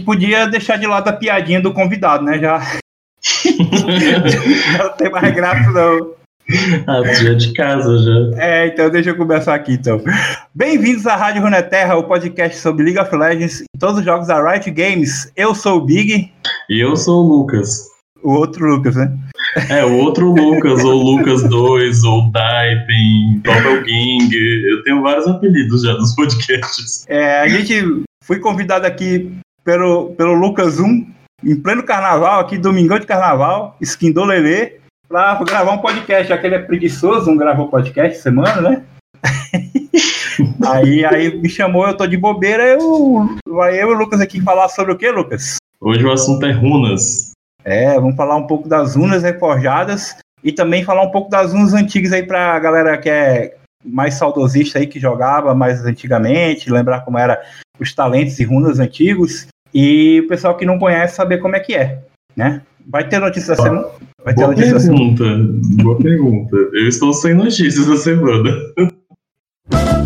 Gente podia deixar de lado a piadinha do convidado, né? Já. não tem mais graça, não. Ah, já de casa já. É, então deixa eu começar aqui então. Bem-vindos à Rádio Runeterra, o podcast sobre League of Legends e todos os jogos da Riot Games. Eu sou o Big. E eu sou o Lucas. O outro Lucas, né? É, o outro Lucas, ou Lucas 2, ou Daipen, Doppelgang. Eu tenho vários apelidos já nos podcasts. É, a gente foi convidado aqui pelo, pelo Lucas 1, em pleno carnaval, aqui, domingão de carnaval, skin do Lelê, pra gravar um podcast, já que ele é preguiçoso, não gravou podcast semana, né? aí, aí me chamou, eu tô de bobeira, eu, vai eu e o Lucas aqui falar sobre o que, Lucas? Hoje o assunto é runas. É, vamos falar um pouco das runas reforjadas e também falar um pouco das runas antigas aí pra galera que é mais saudosista aí, que jogava mais antigamente, lembrar como era os talentos e runas antigos, e o pessoal que não conhece saber como é que é, né? Vai ter notícia da semana? Vai ter Boa notícia pergunta. Boa pergunta. Eu estou sem notícias da semana.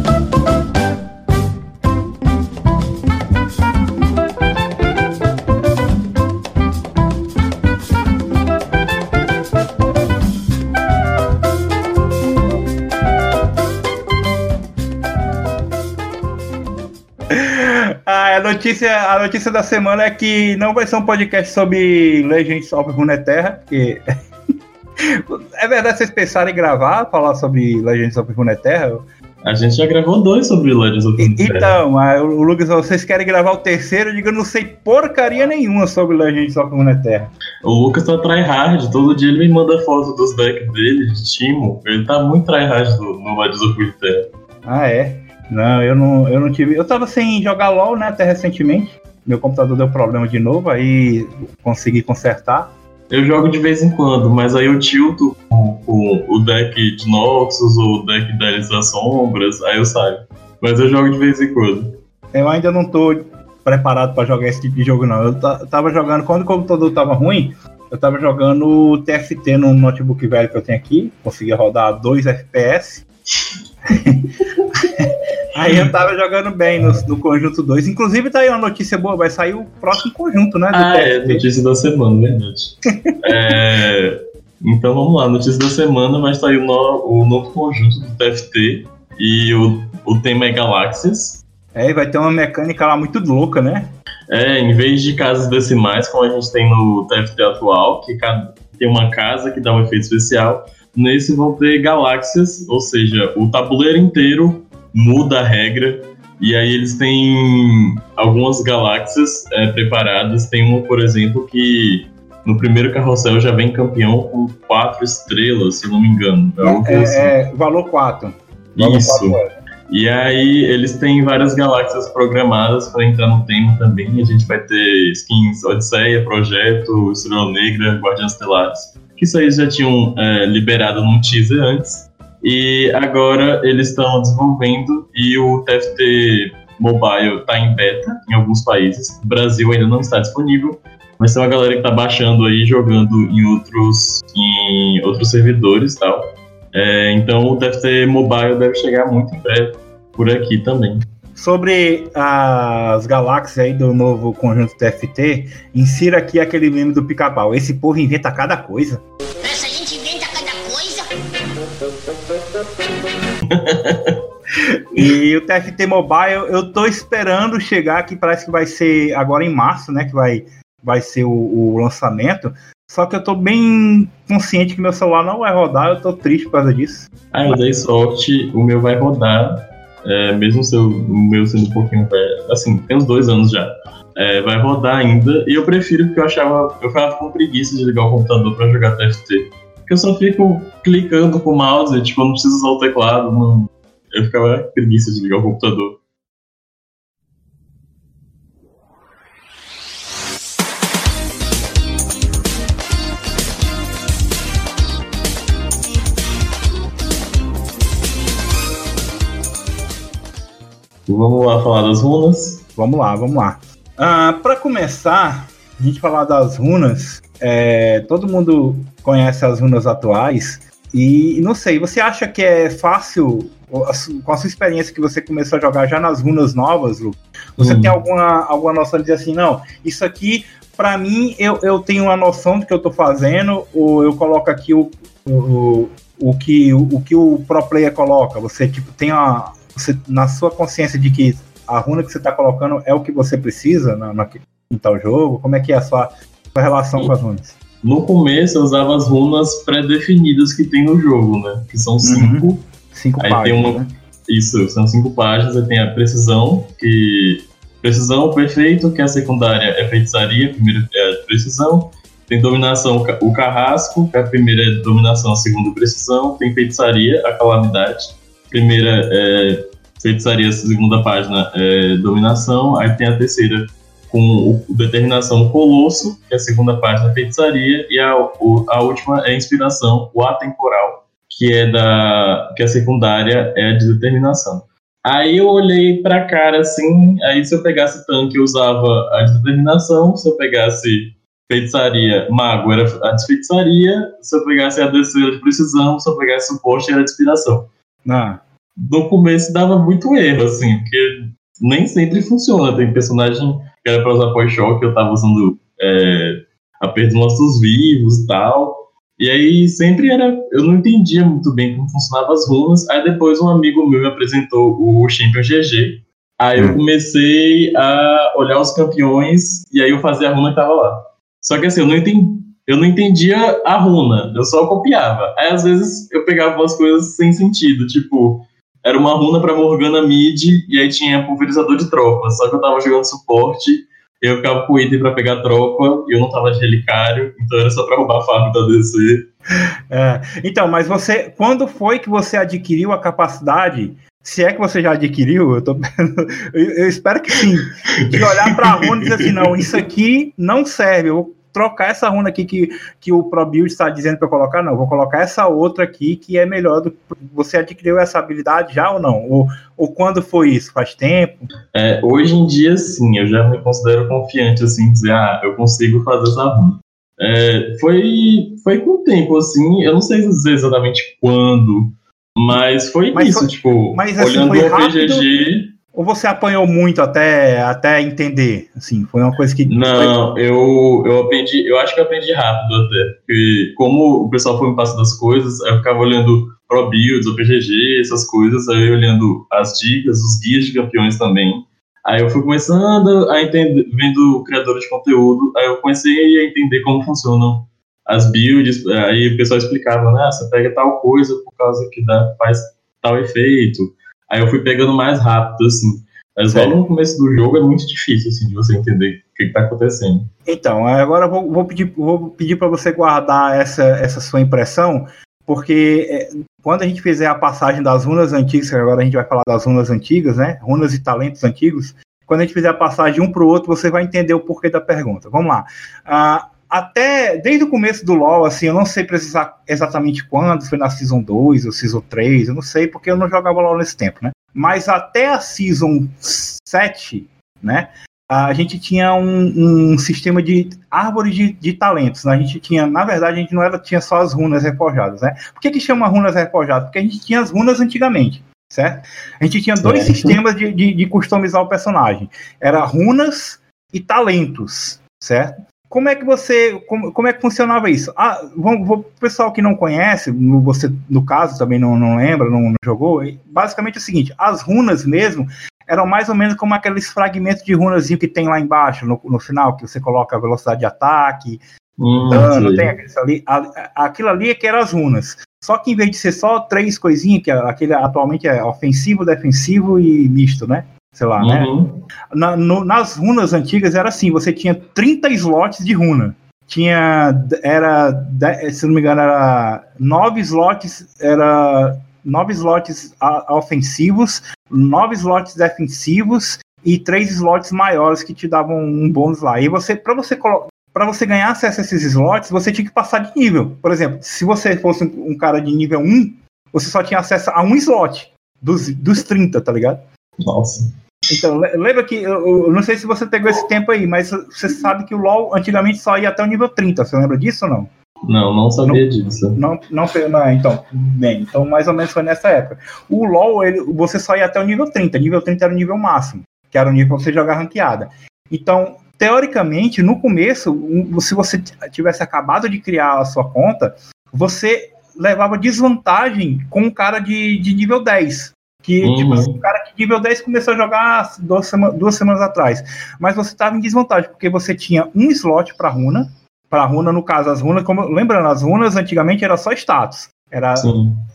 notícia, a notícia da semana é que não vai ser um podcast sobre Legends of Runeterra, porque é verdade vocês pensaram em gravar, falar sobre Legends of Runeterra? A gente já gravou dois sobre Legends of Runeterra. Então, ah, o Lucas, vocês querem gravar o terceiro? Eu digo, eu não sei porcaria nenhuma sobre Legends of Runeterra. O Lucas tá tryhard, todo dia ele me manda foto dos decks dele, de Timo. Ele tá muito tryhard no, no Legends of Runeterra. Ah, é? Não, eu não, eu não tive. Eu tava sem jogar LOL, né, até recentemente. Meu computador deu problema de novo, aí consegui consertar. Eu jogo de vez em quando, mas aí eu tilto com, com o deck de Noxus ou o deck da Elis das Sombras, aí eu saio. Mas eu jogo de vez em quando. Eu ainda não tô preparado pra jogar esse tipo de jogo, não. Eu ta- tava jogando, quando o computador tava ruim, eu tava jogando TFT no notebook velho que eu tenho aqui, consegui rodar 2 FPS. aí eu tava jogando bem no, no conjunto 2. Inclusive tá aí uma notícia boa, vai sair o próximo conjunto, né? Ah, é, notícia da semana, verdade. É, então vamos lá, notícia da semana vai sair o, no- o novo conjunto do TFT e o, o tema é Galáxias. É, e vai ter uma mecânica lá muito louca, né? É, em vez de casas decimais, como a gente tem no TFT atual, que cada- tem uma casa que dá um efeito especial, nesse vão ter galáxias, ou seja, o tabuleiro inteiro muda a regra, e aí eles têm algumas galáxias é, preparadas. Tem uma, por exemplo, que no primeiro carrossel já vem campeão com quatro estrelas, se não me engano. É, algo assim. É, é, valor 4. Valor Isso. 4 é. E aí eles têm várias galáxias programadas para entrar no tema também. A gente vai ter skins Odisseia, Projeto, Estrela Negra, Guardiões Estelares. Que isso aí já tinham é, liberado num teaser antes. E agora eles estão desenvolvendo e o TFT Mobile está em beta em alguns países. O Brasil ainda não está disponível, mas tem uma galera que está baixando aí, jogando em outros, em outros servidores e tal. É, então o TFT Mobile deve chegar muito em breve por aqui também. Sobre as galáxias aí do novo conjunto TFT, insira aqui aquele meme do pica-pau. Esse povo inventa cada coisa. Essa gente inventa cada coisa. E o TFT Mobile, eu tô esperando chegar, que parece que vai ser agora em março, né? Que vai, vai ser o, o lançamento. Só que eu tô bem consciente que meu celular não vai rodar, eu tô triste por causa disso. Ah, eu dei sorte, o meu vai rodar, é, mesmo se eu- o meu sendo um pouquinho velho, assim, tem uns dois anos já. É, vai rodar ainda, e eu prefiro porque eu achava, eu ficava com preguiça de ligar o computador pra jogar TFT. Porque eu só fico clicando com o mouse, tipo, eu não preciso usar o teclado, não, eu ficava preguiça de ligar o computador. Vamos lá falar das runas. Vamos lá, vamos lá. Ah, para começar, a gente falar das runas, é, todo mundo conhece as runas atuais e não sei, você acha que é fácil, com a sua experiência que você começou a jogar já nas runas novas, Lu, Você uhum. tem alguma, alguma noção de dizer assim, não, isso aqui, para mim, eu, eu tenho uma noção do que eu tô fazendo, ou eu coloco aqui o, o, o, que, o, o que o pro player coloca. Você, tipo, tem a. Você, na sua consciência de que a runa que você está colocando é o que você precisa na, na, em tal jogo? Como é que é a sua, sua relação Sim. com as runas? No começo eu usava as runas pré-definidas que tem no jogo, né? Que são cinco. Uhum. Cinco aí páginas, tem uma, né? Isso, são cinco páginas, aí tem a precisão, que. Precisão perfeito, que a secundária é feitiçaria, a primeira é a precisão. Tem dominação, o carrasco, que a primeira é dominação, a segunda é precisão. Tem feitiçaria, a calamidade. Primeira é feitiçaria, a segunda página é dominação. Aí tem a terceira com o, determinação colosso, que é a segunda página é feitiçaria. E a, o, a última é inspiração, o atemporal, que é da que a secundária é a de determinação. Aí eu olhei pra cara assim, aí se eu pegasse tanque eu usava a de determinação, se eu pegasse feitiçaria, mago era a de feitiçaria, se eu pegasse a terceira de precisão, se eu pegasse suporte era de inspiração. Ah. No começo dava muito erro, assim, porque nem sempre funciona. Tem personagem que era pra usar pós-choque, eu tava usando é, aperto dos nossos vivos e tal. E aí sempre era. Eu não entendia muito bem como funcionavam as runas. Aí depois um amigo meu me apresentou o Champion GG. Aí eu hum. comecei a olhar os campeões e aí eu fazia a runa que tava lá. Só que assim, eu não entendi. Eu não entendia a runa, eu só copiava. Aí às vezes eu pegava umas coisas sem sentido, tipo, era uma runa para Morgana Mid e aí tinha pulverizador de tropa. Só que eu tava jogando suporte eu ficava com item pra pegar tropa, e eu não tava de relicário, então era só pra roubar farm da DC. É, então, mas você, quando foi que você adquiriu a capacidade se é que você já adquiriu, eu, tô, eu, eu espero que sim, de olhar para runa e dizer assim, não, isso aqui não serve, eu vou trocar essa runa aqui que, que o ProBuild está dizendo para colocar, não, vou colocar essa outra aqui que é melhor do que você adquiriu essa habilidade já ou não? Ou, ou quando foi isso? Faz tempo? É, hoje em dia, sim, eu já me considero confiante, assim, dizer, ah, eu consigo fazer essa runa. É, foi, foi com o tempo, assim, eu não sei dizer exatamente quando, mas foi mas isso, foi, tipo, mas, assim, olhando o PGG ou você apanhou muito até, até entender? Assim, foi uma coisa que. Não, eu, eu aprendi, eu acho que eu aprendi rápido até. Porque como o pessoal foi me passando as coisas, eu ficava olhando Pro Builds, o PGG, essas coisas, aí olhando as dicas, os guias de campeões também. Aí eu fui começando a entender, vendo criadores de conteúdo, aí eu comecei a entender como funcionam as builds, aí o pessoal explicava, né, você pega tal coisa por causa que dá, faz tal efeito Aí eu fui pegando mais rápido, assim. Mas logo no começo do jogo é muito difícil, assim, de você entender o que está acontecendo. Então, agora eu vou, vou pedir, vou pedir para você guardar essa, essa sua impressão, porque é, quando a gente fizer a passagem das runas antigas, agora a gente vai falar das runas antigas, né? Runas e talentos antigos. Quando a gente fizer a passagem um para o outro, você vai entender o porquê da pergunta. Vamos lá. Ah, até desde o começo do LoL, assim, eu não sei precisar exatamente quando, foi na Season 2 ou Season 3, eu não sei, porque eu não jogava LoL nesse tempo, né? Mas até a Season 7, né? A gente tinha um, um sistema de árvore de, de, talentos. Né? A gente tinha, na verdade, a gente não era, tinha só as runas reforjadas, né? Por que, que chama runas reforjadas? Porque a gente tinha as runas antigamente, certo? A gente tinha dois sistemas de, de, de customizar o personagem. Era runas e talentos, certo? Como é que você, como, como é que funcionava isso? Ah, vamos, o pessoal que não conhece, você no caso também não, não lembra, não, não, jogou, basicamente é o seguinte, as runas mesmo eram mais ou menos como aqueles fragmentos de runazinho que tem lá embaixo, no, no final, que você coloca a velocidade de ataque, hum, dano, tem aquilo ali, aquilo ali é que eram as runas. Só que em vez de ser só três coisinhas, que aquele atualmente é ofensivo, defensivo e misto, né? Sei lá, né? uhum. né? Na, no, nas runas antigas era assim, você tinha 30 slots de runa. Tinha, era, se não me engano, era 9 slots, era 9 slots ofensivos, 9 slots defensivos e 3 slots maiores que te davam um bônus lá. E você, para você para você ganhar acesso a esses slots, você tinha que passar de nível. Por exemplo, se você fosse um cara de nível 1, você só tinha acesso a um slot dos, dos 30, tá ligado? Nossa. Então, lembra que, eu, eu, não sei se você pegou esse tempo aí, mas você sabe que o LoL antigamente só ia até o nível 30, você lembra disso ou não? Não, não sabia não, disso. Não, não, não, então, bem, então mais ou menos foi nessa época. O LoL, ele, você só ia até o nível 30, nível 30 era o nível máximo, que era o nível para você jogar ranqueada. Então, teoricamente, no começo, se você tivesse acabado de criar a sua conta, você levava desvantagem com um cara de, de nível 10. Que, uhum. tipo assim, o cara nível 10 começou a jogar duas, sema duas semanas atrás. Mas você estava em desvantagem, porque você tinha um slot para runa. Para runa, no caso, as runas, como, lembrando, as runas antigamente era só status. Era,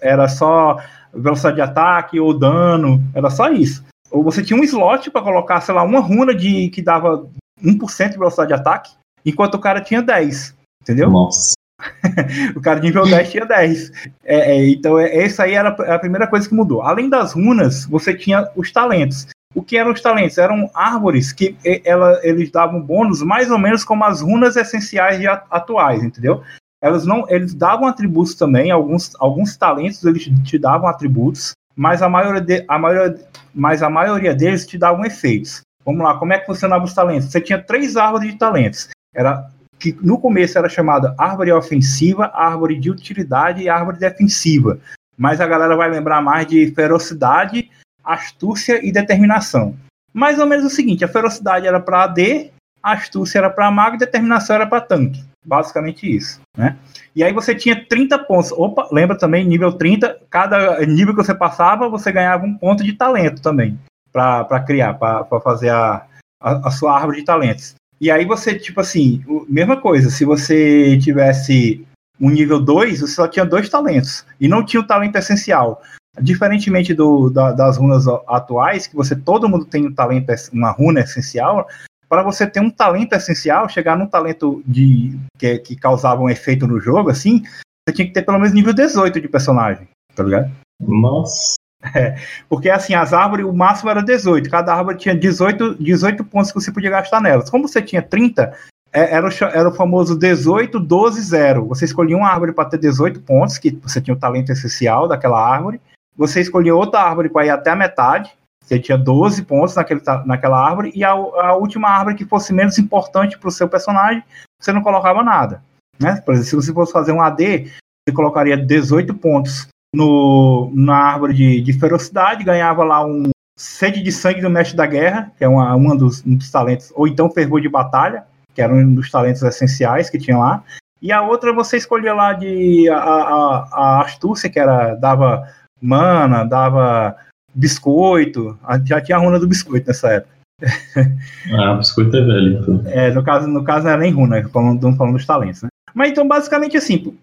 era só velocidade de ataque ou dano, era só isso. Ou você tinha um slot para colocar, sei lá, uma runa de que dava 1% de velocidade de ataque, enquanto o cara tinha 10. Entendeu? Nossa. o cara de nível 10 tinha 10. É, é, então, é, essa aí era a primeira coisa que mudou. Além das runas, você tinha os talentos. O que eram os talentos? Eram árvores que ela, eles davam bônus mais ou menos como as runas essenciais atuais, entendeu? Elas não, eles davam atributos também, alguns, alguns talentos eles te davam atributos, mas a maioria, de, a maioria, mas a maioria deles te davam efeitos. Vamos lá, como é que funcionava os talentos? Você tinha três árvores de talentos. Era que no começo era chamada árvore ofensiva, árvore de utilidade e árvore defensiva. Mas a galera vai lembrar mais de ferocidade, astúcia e determinação. Mais ou menos o seguinte: a ferocidade era para AD, a astúcia era para mago e determinação era para tanque. Basicamente isso, né? E aí você tinha 30 pontos. Opa, lembra também, nível 30, cada nível que você passava, você ganhava um ponto de talento também para criar, para fazer a, a, a, sua árvore de talentos. E aí você, tipo assim, mesma coisa, se você tivesse um nível 2, você só tinha dois talentos. E não tinha o talento essencial. Diferentemente do, da, das runas atuais, que você todo mundo tem um talento, uma runa essencial, para você ter um talento essencial, chegar num talento de que, que causava um efeito no jogo, assim, você tinha que ter pelo menos nível 18 de personagem, tá ligado? Nossa. É, porque assim, as árvores, o máximo era 18. Cada árvore tinha 18, 18 pontos que você podia gastar nelas. Como você tinha 30, é, era, o, era o famoso 18, 12, 0. Você escolhia uma árvore para ter 18 pontos, que você tinha o talento essencial daquela árvore. Você escolhia outra árvore para ir até a metade. Você tinha 12 pontos naquele, naquela árvore. E a, a última árvore que fosse menos importante para o seu personagem, você não colocava nada. Né? Por exemplo, se você fosse fazer um AD, você colocaria 18 pontos no, na árvore de, de ferocidade, ganhava lá um sede de sangue do mestre da guerra, que é uma, uma dos, um dos talentos, ou então fervor de batalha, que era um dos talentos essenciais que tinha lá. E a outra você escolhia lá de a, a, a astúcia, que era dava mana, dava biscoito, já tinha a runa do biscoito nessa época. Ah, biscoito é velho. Então. É, no caso, no caso não era nem runa, falando, falando dos talentos, né? Mas então, basicamente assim,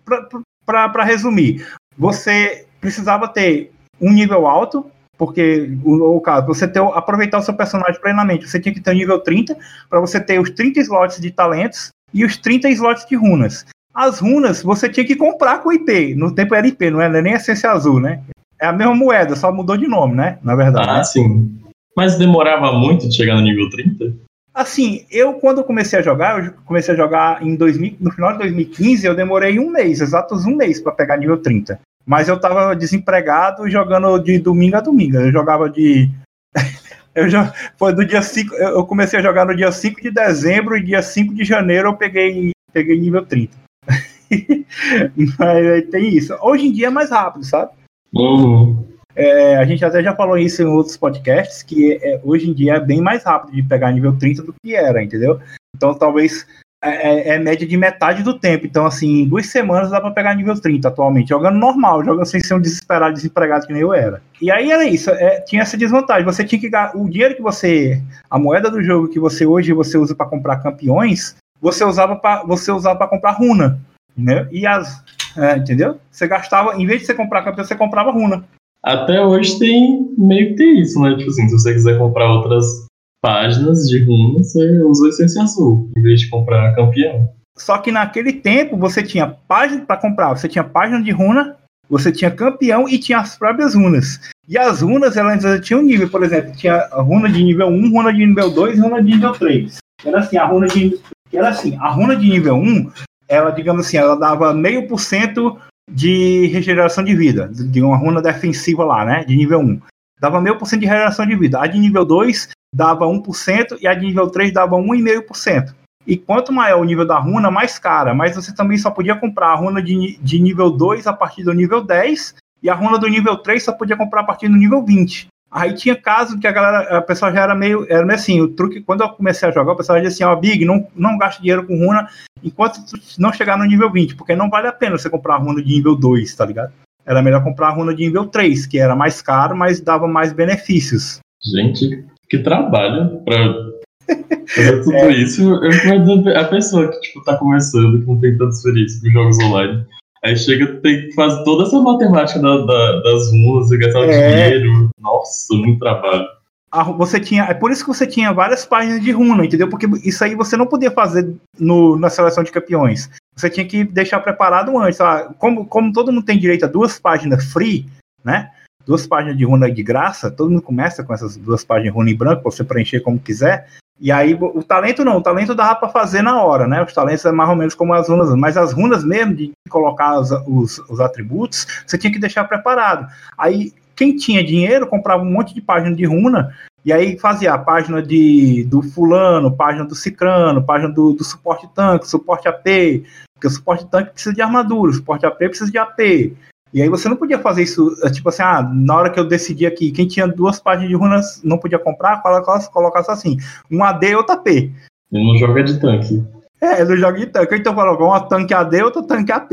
para resumir, você precisava ter um nível alto, porque o, o caso, você ter, aproveitar o seu personagem plenamente, você tinha que ter o um nível 30 para você ter os 30 slots de talentos e os 30 slots de runas. As runas você tinha que comprar com IP. No tempo era IP, não era nem essência azul, né? É a mesma moeda, só mudou de nome, né? Na verdade. Ah, né? sim. Mas demorava muito de chegar no nível 30? Assim, eu quando comecei a jogar, eu comecei a jogar em 2000, no final de 2015, eu demorei um mês, exatos um mês para pegar nível 30. Mas eu tava desempregado jogando de domingo a domingo. Eu jogava de. eu já, foi do dia 5. Eu comecei a jogar no dia 5 de dezembro e dia 5 de janeiro eu peguei, peguei nível 30. Mas tem isso. Hoje em dia é mais rápido, sabe? Uhum. É, a gente até já falou isso em outros podcasts, que é, hoje em dia é bem mais rápido de pegar nível 30 do que era, entendeu? Então talvez é, é, é média de metade do tempo. Então, assim, em duas semanas dá pra pegar nível 30 atualmente, jogando normal, jogando sem ser um desesperado, desempregado que nem eu era. E aí era isso, é, tinha essa desvantagem. Você tinha que o dinheiro que você. A moeda do jogo que você hoje você usa para comprar campeões, você usava para você usava para comprar runa. Né? E as. É, entendeu? Você gastava, em vez de você comprar campeão, você comprava runa. Até hoje tem meio que tem isso, né? Tipo assim, se você quiser comprar outras páginas de runa, você usa a essência azul, em vez de comprar campeão. Só que naquele tempo você tinha página para comprar, você tinha página de runa, você tinha campeão e tinha as próprias runas. E as runas, elas tinham nível, por exemplo, tinha runa de nível 1, runa de nível 2 e runa de nível 3. Era assim, a runa de era assim, a runa de nível 1, ela, digamos assim, ela dava meio por cento de regeneração de vida, de uma runa defensiva lá, né? De nível 1. Dava meio por cento de regeneração de vida. A de nível 2 dava 1% e a de nível 3 dava 1,5%. E quanto maior o nível da runa, mais cara. Mas você também só podia comprar a runa de, de nível 2 a partir do nível 10 e a runa do nível 3 só podia comprar a partir do nível 20. Aí tinha caso que a galera, a pessoa já era meio, era meio assim, o truque, quando eu comecei a jogar, o pessoal dizia assim, ó, Big, não, não gaste dinheiro com runa enquanto não chegar no nível 20, porque não vale a pena você comprar runa de nível 2, tá ligado? Era melhor comprar runa de nível 3, que era mais caro, mas dava mais benefícios. Gente, que trabalho pra fazer tudo é. isso. Eu imagino a pessoa que, tipo, tá começando, que não tem tanta experiência com jogos online. Aí chega, tem que fazer toda essa matemática da, da, das ruas, gastar é. dinheiro. Nossa, muito trabalho. Você tinha, é por isso que você tinha várias páginas de runa, entendeu? Porque isso aí você não podia fazer no, na seleção de campeões. Você tinha que deixar preparado antes. Ah, como, como todo mundo tem direito a duas páginas free, né? Duas páginas de runa de graça, todo mundo começa com essas duas páginas de runa em branco, pra você preencher como quiser. E aí, o talento não, o talento dava para fazer na hora, né? Os talentos é mais ou menos como as runas, mas as runas mesmo, de colocar os, os, os atributos, você tinha que deixar preparado. Aí, quem tinha dinheiro comprava um monte de página de runa, e aí fazia a página de, do fulano, página do cicrano, página do, do suporte tanque, suporte AP, porque o suporte tanque precisa de armadura, o suporte AP precisa de AP. E aí você não podia fazer isso, é, tipo assim, ah, na hora que eu decidi aqui, quem tinha duas páginas de runas não podia comprar, colocasse, assim, um AD e outro AP. Ele não joga de tanque. É, ele joga de tanque. Então colocou uma tanque AD e outro tanque AP,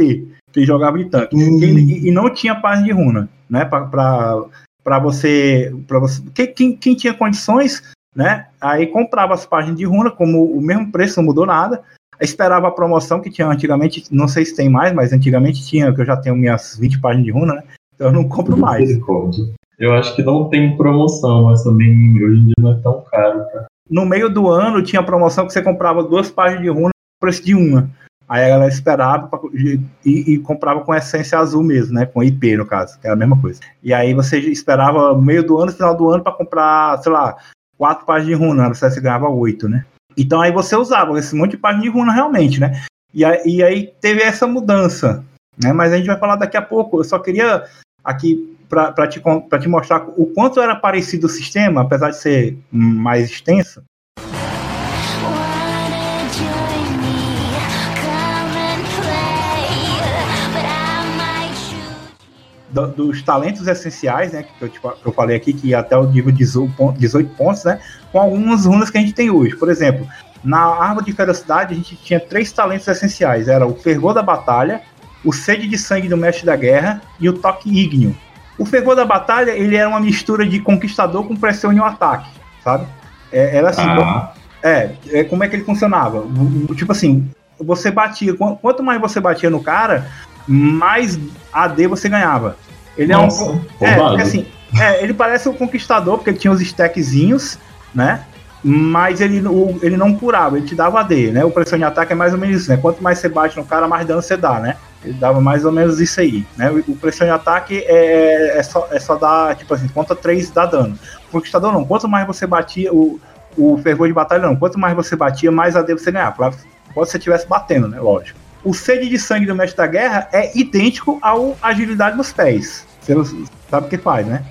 que jogava de tanque. Hum. E, e, não tinha página de runa, né, pra, pra, pra você... Pra você quem, quem tinha condições, né, aí comprava as páginas de runa, como o mesmo preço, não mudou nada, esperava a promoção que tinha antigamente, não sei se tem mais, mas antigamente tinha, que eu já tenho minhas 20 páginas de runa, né? Então eu não compro mais. Eu acho que não tem promoção, mas também hoje em dia não é tão caro. Tá? No meio do ano tinha promoção que você comprava duas páginas de runa por preço de uma. Aí ela esperava pra, e, e, comprava com essência azul mesmo, né? Com IP, no caso, que era a mesma coisa. E aí você esperava meio do ano, final do ano, para comprar, sei lá, quatro páginas de runa, você ganhava oito, né? Então aí você usava esse monte de página de runa realmente, né? E, aí, e aí teve essa mudança, né? Mas a gente vai falar daqui a pouco. Eu só queria aqui para te, te mostrar o quanto era parecido o sistema, apesar de ser mais extenso. Do, dos talentos essenciais, né? Que eu, tipo, eu falei aqui, que até o nível 18 pontos, né? Com algumas runas que a gente tem hoje. Por exemplo, na árvore de ferocidade, a gente tinha três talentos essenciais: era o fervor da batalha, o sede de sangue do mestre da guerra e o toque ígneo. O fervor da batalha, ele era uma mistura de conquistador com pressão em um ataque, sabe? É, era assim. Ah. É, é, como é que ele funcionava? Tipo assim, você batia, quanto mais você batia no cara, mais AD você ganhava. Ele Nossa, é um. É, porque, assim, é, ele parece o Conquistador, porque ele tinha os stackzinhos, né? Mas ele, o, ele não curava, ele te dava AD, né? O pressão de ataque é mais ou menos isso, né? Quanto mais você bate no cara, mais dano você dá, né? Ele dava mais ou menos isso aí, né? O, o pressão de ataque é, é, só, é só dar, tipo assim, conta 3 dá dano. O Conquistador não, quanto mais você batia, o, o fervor de batalha não, quanto mais você batia, mais AD você ganhava. Claro, quando você estivesse batendo, né? Lógico o sede de sangue do mestre da guerra é idêntico ao agilidade dos pés. Você sabe o que faz, né?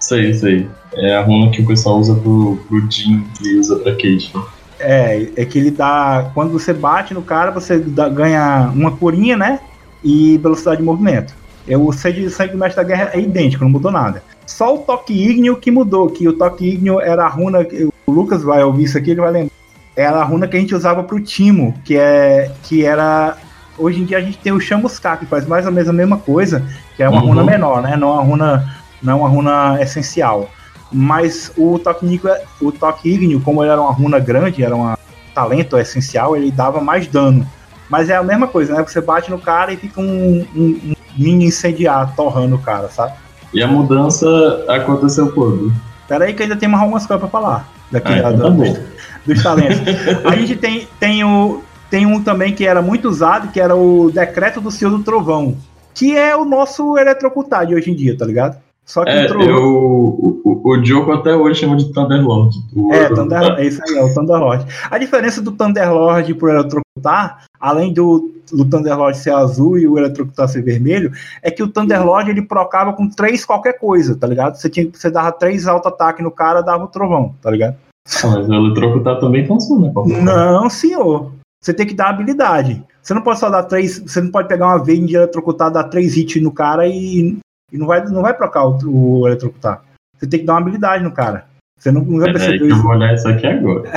Sei, sei. É a runa que o pessoal usa pro, pro Jin e usa pra Kate. É, é que ele dá. Quando você bate no cara, você dá, ganha uma curinha, né? E velocidade de movimento. É, o sede de sangue do mestre da guerra é idêntico, não mudou nada. Só o toque ígneo que mudou, que o toque ígneo era a runa. O Lucas vai ouvir isso aqui, ele vai lembrar era a runa que a gente usava pro Timo, que é que era hoje em dia a gente tem o Chamuscar, que faz mais ou menos a mesma coisa, que é uma uhum. runa menor, né? Não é uma runa não é uma runa essencial. Mas o toque o toque ígneo, como ele era uma runa grande, era um talento essencial, ele dava mais dano. Mas é a mesma coisa, né? Você bate no cara e fica um, um, um mini incendiar torrando o cara, sabe? E a mudança aconteceu quando? Pera aí que ainda tem mais algumas coisas pra falar. Daqui ah, então tá dos talentos. a gente tem, tem, o, tem um também que era muito usado, que era o Decreto do Senhor do Trovão, que é o nosso eletrocutar de hoje em dia, tá ligado? Só que é, o, o, o, o Diogo até hoje chama de Thunderlord. É, Thunder, é isso aí, é o Thunderlord. A diferença do Thunderlord pro eletrocutar, além do, do Thunderlord ser azul e o eletrocutar ser vermelho, é que o Thunderlord ele procava com três qualquer coisa, tá ligado? Você, tinha, você dava três auto-ataque no cara, dava o trovão, tá ligado? Mas o eletrocutar também funciona. Não, senhor. Você tem que dar habilidade. Você não pode só dar três. Você não pode pegar uma vez de eletrocutar, dar três hits no cara e, e não vai, não vai trocar o, o eletrocutar. Você tem que dar uma habilidade no cara. Você não, não vai perceber que eu isso. vou olhar isso aqui agora.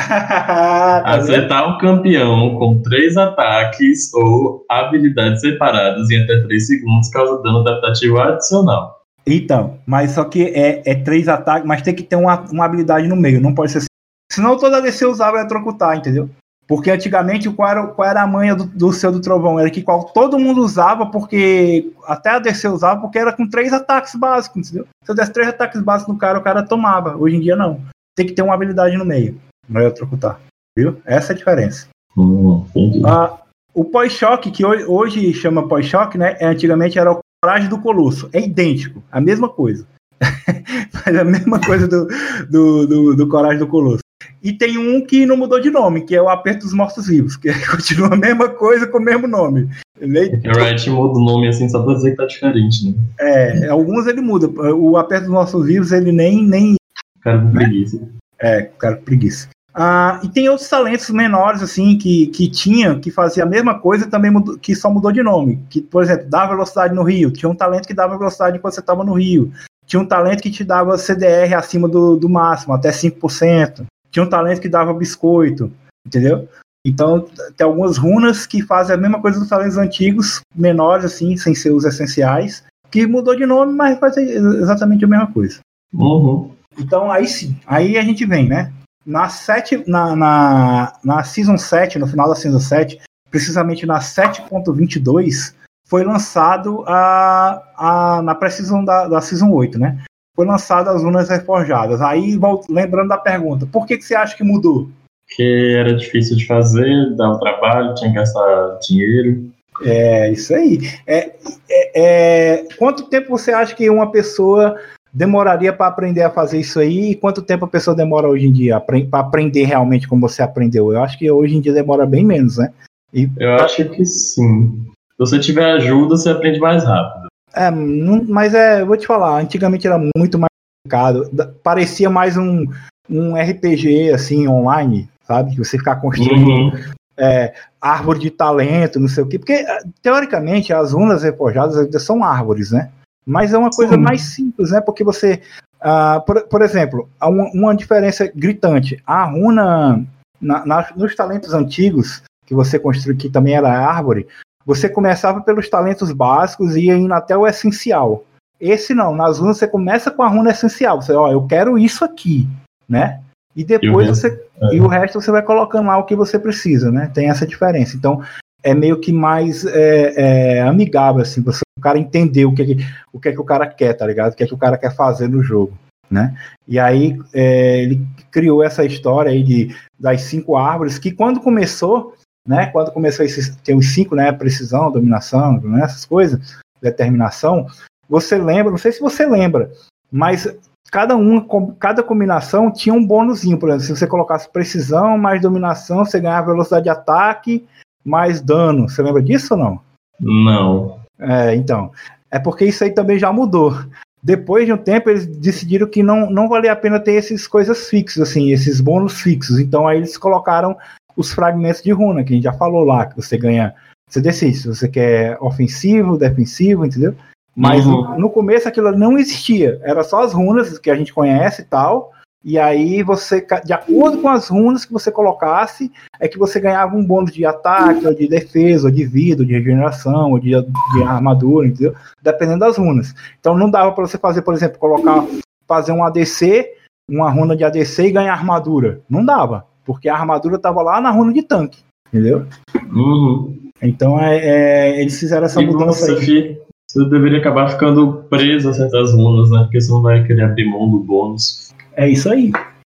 Tá? Acertar o campeão com três ataques ou habilidades separadas em até 3 segundos causa dano adaptativo adicional. Então, mas só que é, é três ataques, mas tem que ter uma, uma habilidade no meio, não pode ser. Senão toda que você usava eletrocutar, entendeu? Porque antigamente qual era, qual era a manha do, do seu do trovão? Era que qual todo mundo usava, porque até a DC usava, porque era com três ataques básicos, entendeu? Se eu desse três ataques básicos no cara, o cara tomava. Hoje em dia não. Tem que ter uma habilidade no meio pra eletrocutar. Viu? Essa é a diferença. Hum. Ah, o pós-choque, que hoje, hoje chama pós-choque, né? é, Antigamente era o coragem do Colosso. É idêntico, a mesma coisa. Mas é a mesma coisa do, do, do, do coragem do Colosso. E tem um que não mudou de nome, que é o Aperto dos Mortos-Vivos, que continua a mesma coisa com o mesmo nome. Ele- A Riot muda o nome assim só pra dizer que tá diferente, né? É, alguns ele muda. O Aperto dos Mortos-Vivos, ele nem, nem Cara com preguiça. É, cara, preguiça. Ah, e tem outros talentos menores, assim, que, que tinha, que fazia a mesma coisa e também mudou- que só mudou de nome. Que, por exemplo, dava velocidade no Rio. Tinha um talento que dava velocidade quando você estava no Rio. Tinha um talento que te dava CDR acima do, do máximo, até 5%. Tinha um talento que dava biscoito, entendeu? Então, tem algumas runas que fazem a mesma coisa dos talentos antigos, menores, assim, sem ser os essenciais, que mudou de nome, mas faz exatamente a mesma coisa. Uhum. Então, aí sim, aí a gente vem, né? Na, sete, na, na, na Season 7, no final da Season 7, precisamente na 7.22, foi lançado a, a, na pré-season da, da Season 8, né? Foi lançado as runas reforjadas. Aí, lembrando da pergunta, por que, que você acha que mudou? Porque era difícil de fazer, dava trabalho, tinha que gastar dinheiro. É isso aí. É, é- é- quanto tempo você acha que uma pessoa demoraria para aprender a fazer isso aí? E quanto tempo a pessoa demora hoje em dia para aprender realmente como você aprendeu? Eu acho que hoje em dia demora bem menos, né? E, Eu acho que sim. Se você tiver ajuda, você aprende mais rápido. É, não- mas é, vou te falar, antigamente era muito mais complicado. Parecia mais um, um RPG assim online, sabe? Que você ficar construindo Uhum. é, árvore de talento, não sei o quê, porque eh, teoricamente as runas reforjadas ainda são árvores, né? Mas é uma coisa Sim. mais simples, né? Porque você, ah, por, por exemplo, há uma, uma diferença gritante. A runa na- na- nos talentos antigos que você construiu, que também era árvore, você começava pelos talentos básicos e ia indo até o essencial. Esse não, nas runas você começa com a runa essencial. Você, ó, eu quero isso aqui, né? E depois resto? você e o resto você vai colocando lá o que você precisa, né? Tem essa diferença. Então é meio que mais é, é, amigável, assim, você, o cara entender o que, que- o que é que o cara quer, tá ligado? O que é que o cara quer fazer no jogo, né? E aí é, ele criou essa história aí de, das cinco árvores, que quando começou, né? Quando começou esses, tem os cinco, né? Precisão, dominação, né, essas coisas, determinação. Você lembra? Não sei se você lembra, mas cada uma, com- cada combinação tinha um bônusinho, por exemplo, se você colocasse precisão mais dominação, você ganhava velocidade de ataque mais dano. Você lembra disso ou não? Não. É, então. É porque isso aí também já mudou. Depois de um tempo, eles decidiram que não, não valia a pena ter essas coisas fixas, assim, esses bônus fixos. Então aí eles colocaram os fragmentos de runa, que a gente já falou lá, que você ganha. Você decide se você quer ofensivo, defensivo, entendeu? Mas Uhum. no, no começo aquilo não existia. Era só as runas que a gente conhece e tal. E aí você, de acordo com as runas que você colocasse, é que você ganhava um bônus de ataque, ou de defesa, ou de vida, ou de regeneração, ou de, de armadura, entendeu? Dependendo das runas. Então não dava para você fazer, por exemplo, colocar, fazer um ADC, uma runa de ADC e ganhar armadura. Não dava, porque a armadura estava lá na runa de tanque, entendeu? Uhum. Então é, é, eles fizeram essa E mudança você, aí. você deveria acabar ficando preso a certas runas, né? Porque você não vai querer abrir mão do bônus. É isso aí.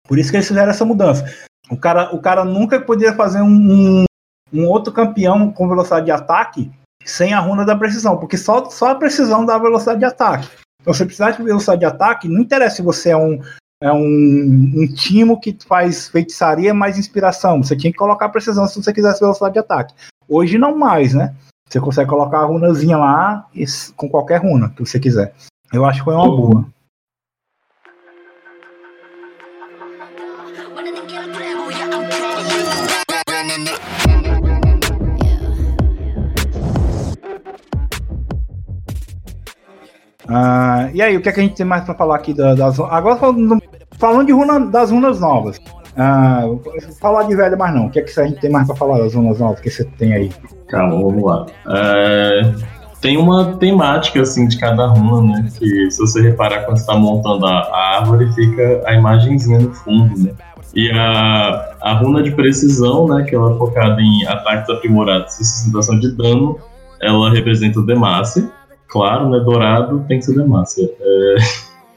Por isso que eles fizeram essa mudança. O cara, o cara nunca poderia fazer um, um, um outro campeão com velocidade de ataque sem a runa da precisão, porque só, só a precisão dá velocidade de ataque. Então, se você precisar de velocidade de ataque, não interessa se você é um, é um, um timo que faz feitiçaria mais inspiração. Você tinha que colocar precisão se você quisesse velocidade de ataque. Hoje não mais, né? Você consegue colocar a runazinha lá e com qualquer runa que você quiser. Eu acho que foi uma boa. Ah, E aí, o que, é que a gente tem mais pra falar aqui da- das. Agora falando, falando de runa, das runas novas. Ah, falar de velha mais não. O que é que a gente tem mais pra falar das runas novas que você tem aí? Calma, vamos lá. É, tem uma temática assim de cada runa, né? Que se você reparar quando está montando a, a árvore, fica a imagenzinha no fundo, né? E a, a runa de precisão, né? Que ela é focada em ataques aprimorados e sustentação de dano, ela representa o Demacia. Claro, né? Dourado tem que ser Demacia. É,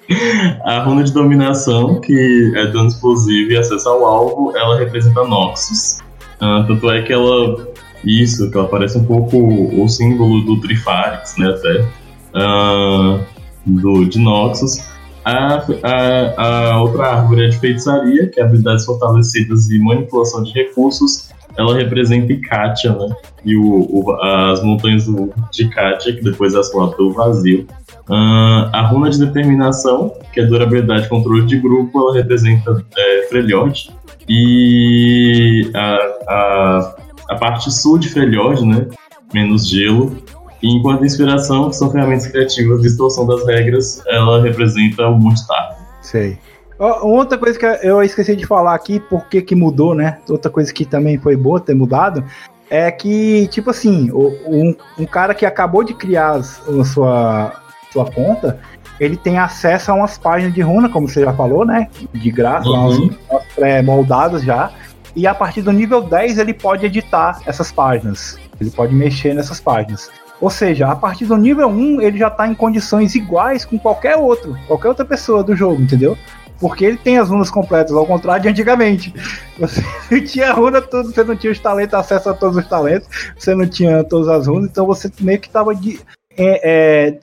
a runa de dominação, que é dano explosivo e acesso ao alvo, ela representa Noxus. Ah, tanto é que ela isso, que ela parece um pouco o símbolo do Trifarix, né, até. Ah, do, de Noxus. A, a, a outra árvore é de feitiçaria, que é habilidades fortalecidas e manipulação de recursos. Ela representa Ikatia, né? E o, o- as montanhas de Ikatia, que depois é assolado pelo vazio. Ah, a runa de determinação, que é durabilidade e controle de grupo, ela representa é, Freljord. E a, a a parte sul de Freljord, né? Menos gelo. E enquanto inspiração, que são ferramentas criativas, distorção das regras, ela representa o Montar. Sei. Outra coisa que eu esqueci de falar aqui, porque que mudou, né? Outra coisa que também foi boa ter mudado, é que, tipo assim, um, um cara que acabou de criar a sua, sua conta, ele tem acesso a umas páginas de runa, como você já falou, né? De graça, umas, Uhum. umas pré-moldadas já. E a partir do nível 10 ele pode editar essas páginas. Ele pode mexer nessas páginas. Ou seja, a partir do nível 1 ele já está em condições iguais com qualquer outro, qualquer outra pessoa do jogo, entendeu? Porque ele tem as runas completas, ao contrário de antigamente. Você não tinha runa tudo, você não tinha os talentos, acesso a todos os talentos, você não tinha todas as runas, então você meio que estava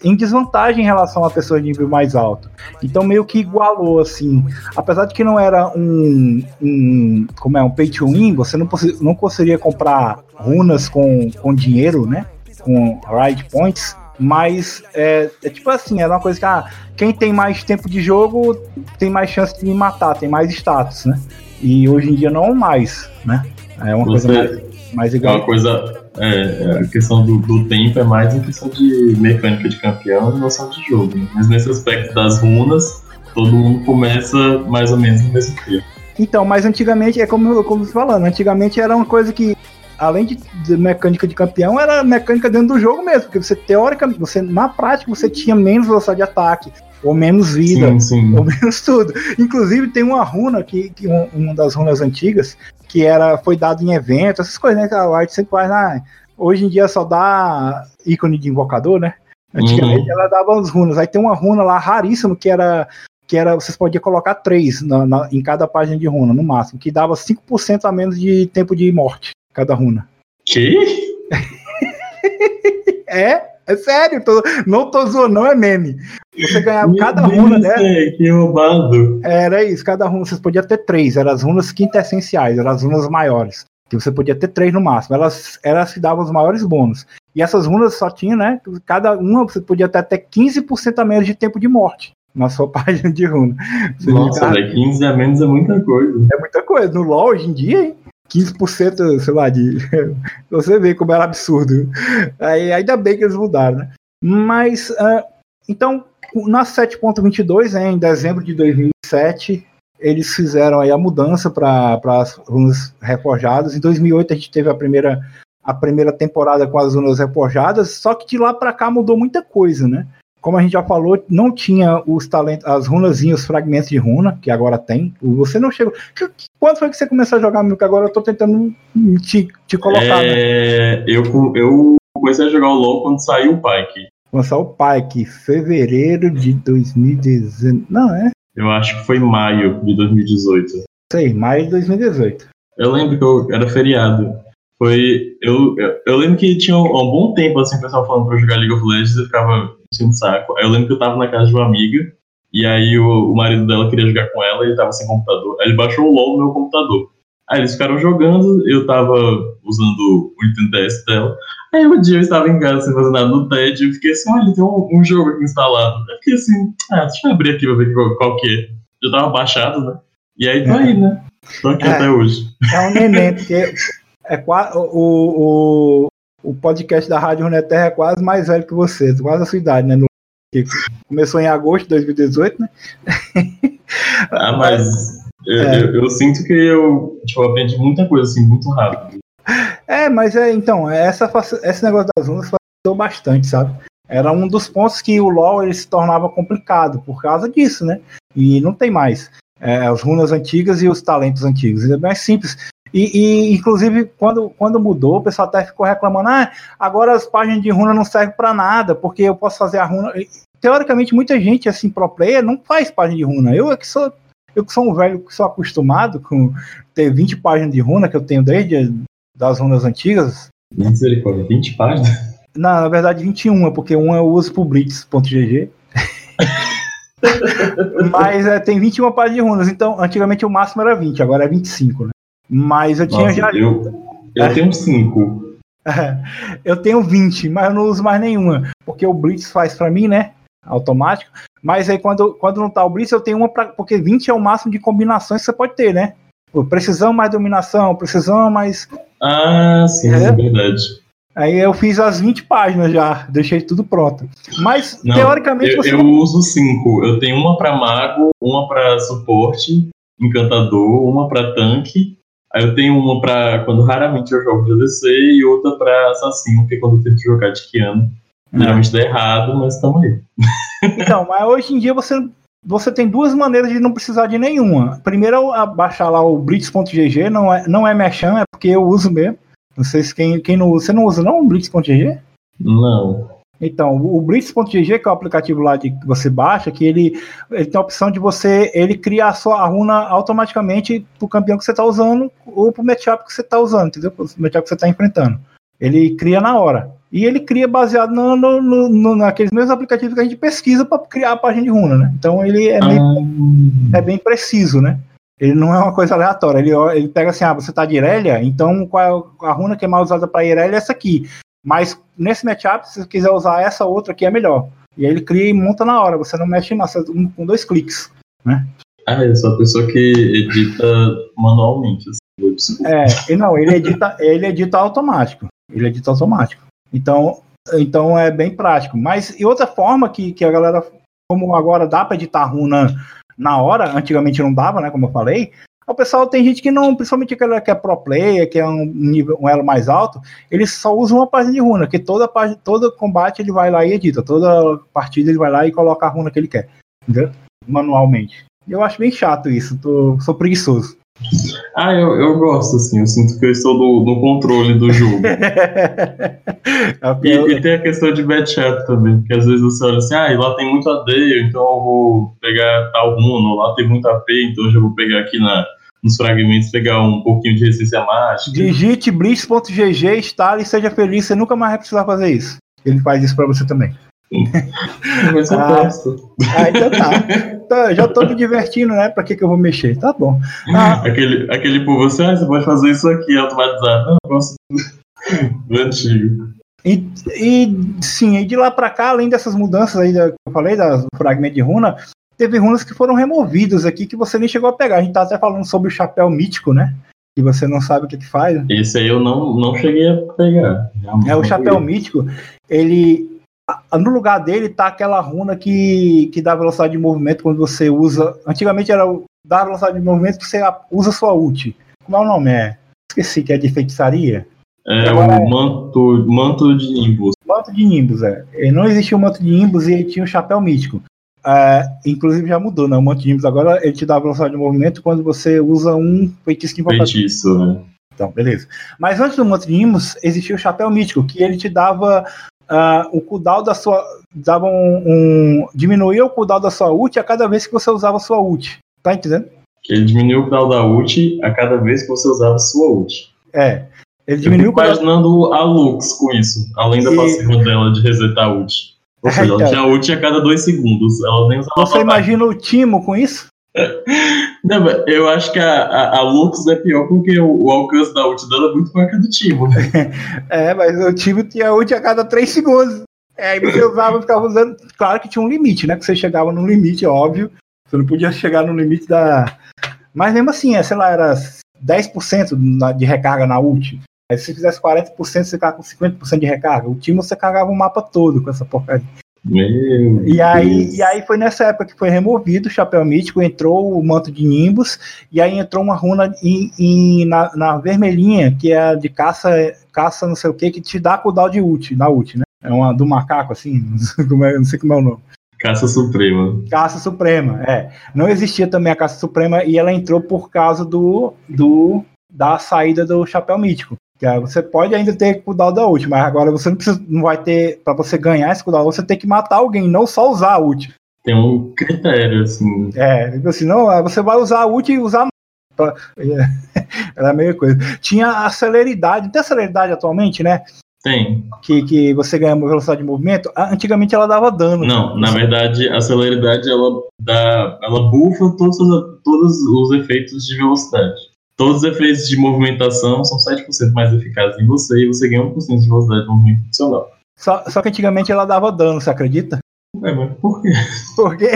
em desvantagem em relação a pessoas de nível mais alto. Então meio que igualou, assim. Apesar de que não era um, um como é, um pay to win, você não, não conseguiria comprar runas com, com dinheiro, né? Com ride points. Mas é, é tipo assim, era uma coisa que ah, quem tem mais tempo de jogo tem mais chance de me matar, tem mais status, né? E hoje em dia não mais, né? É uma coisa mais, Você, mais é igual. uma coisa. É, a questão do, do tempo é mais em questão de mecânica de campeão e noção de jogo. né? Mas nesse aspecto das runas, todo mundo começa mais ou menos no mesmo tempo. Então, mas antigamente, é como, como você falando, antigamente era uma coisa que, além de, de mecânica de campeão, era mecânica dentro do jogo mesmo, porque você, teoricamente, você, na prática, você tinha menos velocidade de ataque, ou menos vida, Sim, sim. ou menos tudo. Inclusive, tem uma runa, que, que um- uma das runas antigas, que era, foi dado em evento, essas coisas, né, que a White sempre faz, ah, hoje em dia só dá ícone de invocador, né? Antigamente ela dava as runas. Aí tem uma runa lá raríssima que era que era vocês podiam colocar três na- na- em cada página de runa, no máximo, que dava 5% a menos de tempo de morte, cada runa. Que? É, é sério, tô- não tô zoando, não é meme. Você ganhava Meu cada Deus, runa dela, é, que roubado. era isso, cada runa vocês podiam ter três, eram as runas quintessenciais, eram as runas maiores. Que você podia ter três no máximo, elas elas que davam os maiores bônus. E essas runas só tinham, né? Cada uma você podia ter até 15% a menos de tempo de morte na sua página de runa. Você Nossa, ficava- velho, 15 a menos é muita coisa. É muita coisa. No LoL, hoje em dia, hein? 15%, sei lá, de. Você vê como era absurdo. Aí, ainda bem que eles mudaram, né? Mas, ah, então, na 7.22, né, em dezembro de 2007, eles fizeram aí a mudança para as runas reforjadas. Em 2008, a gente teve a primeira, a primeira temporada com as runas reforjadas, só que de lá para cá mudou muita coisa, né? Como a gente já falou, não tinha os talentos, as runazinhas, os fragmentos de runa, que agora tem. Você não chegou. Que- Quando foi que você começou a jogar, Milk? Agora eu tô tentando te, te colocar, né? É, eu, eu comecei a jogar o LoL quando saiu o Pike. Lançar o Pike, fevereiro de 2019. Não, é? Eu acho que foi maio de 2018. Sei, maio de 2018. Eu lembro que eu, era feriado. Foi. Eu, eu, eu lembro que tinha um, um bom tempo assim, o pessoal falando pra eu jogar League of Legends eu ficava enchendo saco. Aí eu lembro que eu tava na casa de uma amiga, e aí o, o marido dela queria jogar com ela e ele tava sem computador. Aí ele baixou o LOL no meu computador. Aí eles ficaram jogando, eu tava usando o Nintendo DS dela. Aí um dia eu estava em casa sem fazer nada no TED e fiquei assim, olha, tem um, um jogo aqui instalado. Eu fiquei assim, ah, deixa eu abrir aqui pra ver qual, qual que é. Já tava baixado, né? E aí tô aí, né? Tô aqui É. até hoje. É um neném, porque é o, o, o podcast da Rádio Runeterra é quase mais velho que você, quase a sua idade, né? Que começou em agosto de 2018, né? Ah, mas eu, É. eu, eu sinto que eu tipo, aprendi muita coisa assim, muito rápido. É, mas é, então, essa, faci- esse negócio das runas facilitou bastante, sabe? Era um dos pontos que o LoL ele se tornava complicado por causa disso, né? E não tem mais. É, as runas antigas e os talentos antigos. É mais simples. E, e, inclusive, quando, quando mudou, o pessoal até ficou reclamando: ah, agora as páginas de runa não servem para nada, porque eu posso fazer a runa. Teoricamente, muita gente, assim, pro player, não faz página de runa. Eu é que sou. Eu que sou um velho que sou acostumado com ter 20 páginas de runa que eu tenho desde das runas antigas. Misericórdia, 20 páginas? Na, na verdade, 21, porque um eu uso pro blitz.gg. Mas é, tem 21 páginas de runas, então antigamente o máximo era 20, agora é 25, né? Mas eu tinha Nossa, já. eu, eu É. tenho 5. eu tenho 20, mas eu não uso mais nenhuma, porque o blitz faz pra mim, né? Automático. Mas aí quando, quando não tá o blitz, eu tenho uma pra. Porque 20 é o máximo de combinações que você pode ter, né? Precisão mais dominação, precisão mais. Ah, sim, É? é verdade. Aí eu fiz as 20 páginas já, deixei tudo pronto. Mas, Não, teoricamente, Eu, você eu não uso 5. Eu tenho uma pra mago, uma pra suporte, encantador, uma pra tanque. Aí eu tenho uma pra quando raramente eu jogo de ADC e outra pra assassino, que quando eu tento jogar de Kiano. Geralmente dá errado, mas tamo aí. Então, mas hoje em dia você, você tem duas maneiras de não precisar de nenhuma. Primeiro, é baixar lá o blitz.gg, não é, não é merchan, é porque eu uso mesmo. Não sei se quem, quem não usa. Você não usa não o blitz.gg? Não. Então, o blitz.gg, que é o aplicativo lá de, que você baixa, que ele, ele tem a opção de você, ele criar a sua runa automaticamente pro campeão que você está usando ou pro matchup que você está usando, entendeu? Pro matchup que você está enfrentando. Ele cria na hora. E ele cria baseado no, no, no- no- naqueles mesmos aplicativos que a gente pesquisa para criar a página de runa, né? Então ele é, meio- Ah, é bem preciso, né? Ele não é uma coisa aleatória. Ele, ele pega assim, ah, você tá de Irelia, então qual é a runa que é mais usada para Irelia é essa aqui. Mas nesse matchup, se você quiser usar essa outra aqui, é melhor. E aí ele cria e monta na hora. Você não mexe não, você um- com dois cliques. ah, eu sou a pessoa que edita manualmente. Assim. É, e não, ele edita, ele edita automático. Ele edita automático. Então, então é bem prático. Mas e outra forma que, que a galera, como agora dá para editar runa na hora, antigamente não dava, né? Como eu falei. O pessoal tem gente que não, principalmente aquela que é pro player, que é um nível, um elo mais alto, ele só usa uma página de runa, que toda página, todo combate ele vai lá e edita, toda partida ele vai lá e coloca a runa que ele quer, entendeu? Manualmente. Eu acho bem chato isso, tô, sou preguiçoso. Ah, eu, eu gosto, assim. Eu sinto que eu estou no, no controle do jogo. É E, e tem a questão de matchup também, porque às vezes você olha assim, ah, e lá tem muito AD, então eu vou pegar tal runa, ou lá tem muito AP, então eu já vou pegar aqui na, nos fragmentos, pegar um pouquinho de resistência mágica. Digite blitz.gg, instale e seja feliz, você nunca mais vai precisar fazer isso. Ele faz isso pra você também. Mas eu Ah. gosto. Ah, então tá. Então, já tô me divertindo, né? Pra que, que eu vou mexer? Tá bom. Ah, Aquele, aquele povo assim, ah, você pode fazer isso aqui, automatizar. Não, eu gosto do, antigo. e, e sim, e de lá pra cá, além dessas mudanças aí da- que eu falei, das do fragmento de runa, teve runas que foram removidas aqui que você nem chegou a pegar. A gente tá até falando sobre o chapéu mítico, né? Que você não sabe o que, que faz. Esse aí eu não, não cheguei a pegar. É o chapéu mítico, ele no lugar dele tá aquela runa que, que dá velocidade de movimento quando você usa. Antigamente era o dá velocidade de movimento que você usa sua ult. Como é o nome? É? Esqueci que é de feitiçaria. É Agora o manto, manto de Nimbus. Manto de Nimbus, é. E não existia o manto de Nimbus e ele tinha o chapéu mítico. É, inclusive já mudou, né? O manto de Nimbus agora ele te dá velocidade de movimento quando você usa um feitiço de invocação. Feitiço, né? Então, beleza. Mas antes do Manto de Nimbus, existia o Chapéu Mítico, que ele te dava ah, o cooldown da sua. Dava um, um- diminuía o cooldown da sua ult a cada vez que você usava a sua ult. Tá entendendo? Ele diminuiu o grau da ult a cada vez que você usava sua ult. É. Ele diminuiu o fico cooldown. imaginando a Lux com isso, além da E- passiva dela de resetar a ult. Ou É, seja, ela então. tinha ult a cada dois segundos. Ela nem usava Você imagina o Timo com isso? Não, eu acho que a, a, a Lux é pior porque o, o alcance da ult dela é muito maior que do Timo. É, mas o Timo tinha ult a cada 3 segundos. É, aí você usava, ficava usando. Claro que tinha um limite, né? Que você chegava no limite, óbvio. Você não podia chegar no limite da. Mas mesmo assim, é, sei lá, era 10% na- de recarga na ult. Aí se você fizesse 40%, você ficava com 50% de recarga. O time você carregava o mapa todo com essa porcaria. Meu E aí, Deus. e aí foi nessa época que foi removido o chapéu mítico, entrou o manto de Nimbus, e aí entrou uma runa em, em- na, na vermelhinha, que é de caça, caça não sei o que, que te dá cooldown de ult, na ult, né? É uma do macaco, assim, não sei como é, não sei como é o nome. Caça Suprema. Caça Suprema, é. Não existia também a Caça Suprema e ela entrou por causa do, do da saída do chapéu mítico. É, você pode ainda ter cooldown da ult, mas agora você não precisa, não vai ter, pra você ganhar esse cooldown, você tem que matar alguém, não só usar a ult. Tem um critério, assim. É, tipo assim, não, você vai usar a ult e usar pra- era a mesma coisa. Tinha a celeridade, tem a celeridade atualmente, né? Tem. Que, que você ganha velocidade de movimento. Antigamente ela dava dano. Não, na verdade, a celeridade ela dá. Ela bufa todos, os- todos os efeitos de velocidade. Todos os efeitos de movimentação são 7% mais eficazes em você e você ganha 1% de velocidade de movimento adicional. Só, só que antigamente ela dava dano, você acredita? É, mas por quê? Por quê?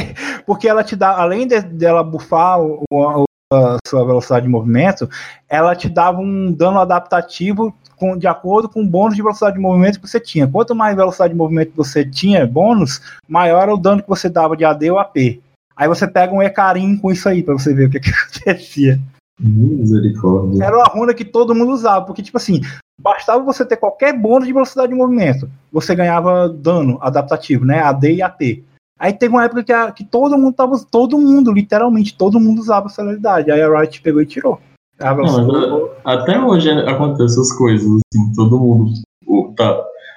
Porque ela te dá, além de, dela bufar o- o- a sua velocidade de movimento, ela te dava um dano adaptativo com, de acordo com o bônus de velocidade de movimento que você tinha. Quanto mais velocidade de movimento você tinha, bônus, maior era o dano que você dava de AD ou AP. Aí você pega um Ecarim com isso aí, pra você ver o que, que acontecia. Misericórdia. Era uma runa que todo mundo usava, porque, tipo assim, bastava você ter qualquer bônus de velocidade de movimento, você ganhava dano adaptativo, né? AD e AP. Aí teve uma época que, a- que todo mundo tava. Todo mundo, literalmente, todo mundo usava a celeridade. Aí a Riot pegou e tirou. A velocidade- Até hoje acontecem essas coisas, assim, todo mundo. o- Tá.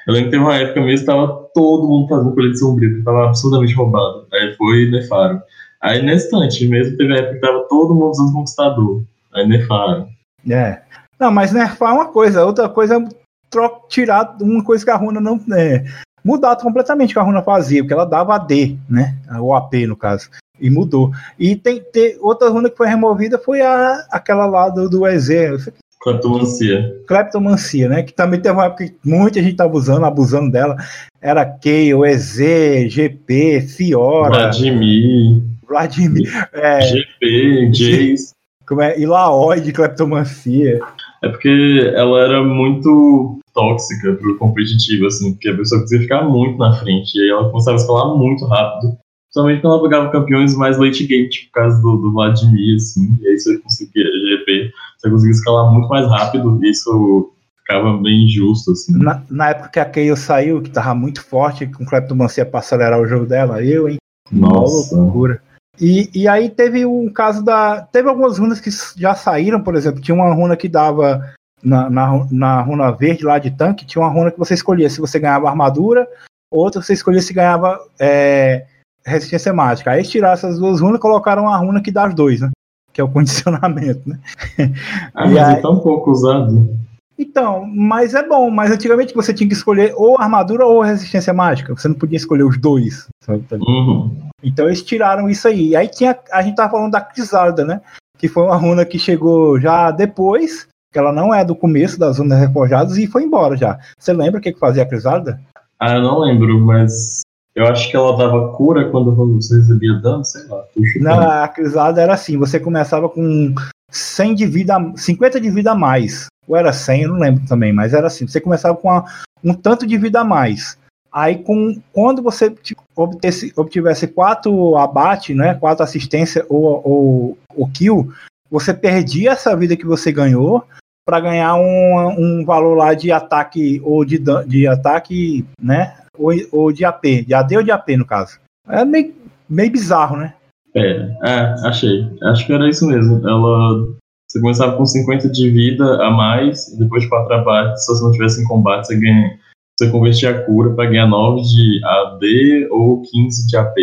Eu lembro que teve uma época mesmo que tava todo mundo fazendo colete sombrio, que tava absolutamente roubado. Aí foi e nefaram. Aí nesse instante mesmo teve época que tava todo mundo usando conquistador. Aí nefaram. É. Não, mas nerfar é uma coisa, outra coisa é tro- tirar uma coisa que a runa não. É, mudar completamente o que a runa fazia, porque ela dava AD, né? O AP, no caso. E mudou. E tem, tem outra runa que foi removida foi a, aquela lá do, do EZ, Cleptomancia. Cleptomancia, né? Que também teve uma época que muita gente estava usando, abusando dela. Era Kayle, EZ, GP, Fiora, Vladimir, Vladimir, é, GP, Jace. como é, Ilaoi de Cleptomancia. É porque ela era muito tóxica pro competitivo, assim, porque a pessoa conseguia ficar muito na frente, e aí ela começava a escalar muito rápido. Principalmente quando ela pegava campeões mais late game, tipo o caso do, do Vladimir, assim, e aí você conseguia, GP, você conseguia escalar muito mais rápido, e isso ficava bem injusto, assim. Na, na época que a Kayle saiu, que tava muito forte, com Cleptomancia para acelerar o jogo dela, eu, hein? Nossa. Uma loucura. E, e aí teve um caso da. Teve algumas runas que já saíram, por exemplo, tinha uma runa que dava na, na, na runa verde lá de tanque, tinha uma runa que você escolhia se você ganhava armadura, outra você escolhia se ganhava é, resistência mágica. Aí eles tiraram essas duas runas e colocaram uma runa que dá as dois, né? Que é o condicionamento, né? Ah, mas aí- é tão pouco usado. Então, mas é bom, mas antigamente você tinha que escolher ou armadura ou resistência mágica. Você não podia escolher os dois. sabe? Uhum. Então eles tiraram isso aí. E aí tinha. A gente tava falando da Crisarda, né? Que foi uma runa que chegou já depois, que ela não é do começo das runas reforjadas e foi embora já. Você lembra o que, que fazia a Crisarda? Ah, eu não lembro, mas eu acho que ela dava cura quando você recebia dano, sei lá. Não, a Crisarda era assim, você começava com 100 de vida, 50 de vida a mais. Ou era 100, eu não lembro também, mas era assim, você começava com a- um tanto de vida a mais. Aí com, quando você obtesse- obtivesse quatro abate, né, quatro assistência ou, ou kill, você perdia essa vida que você ganhou para ganhar um, um valor lá de ataque ou de, de ataque, né, ou, ou de AP, de AD ou de AP no caso. É meio, meio bizarro, né? Pera, é, achei. Acho que era isso mesmo. Ela. Você começava com 50 de vida a mais, e depois de 4 abates, se você não tivesse em combate, você ganha. Você convertia a cura para ganhar 9 de AD ou 15 de AP.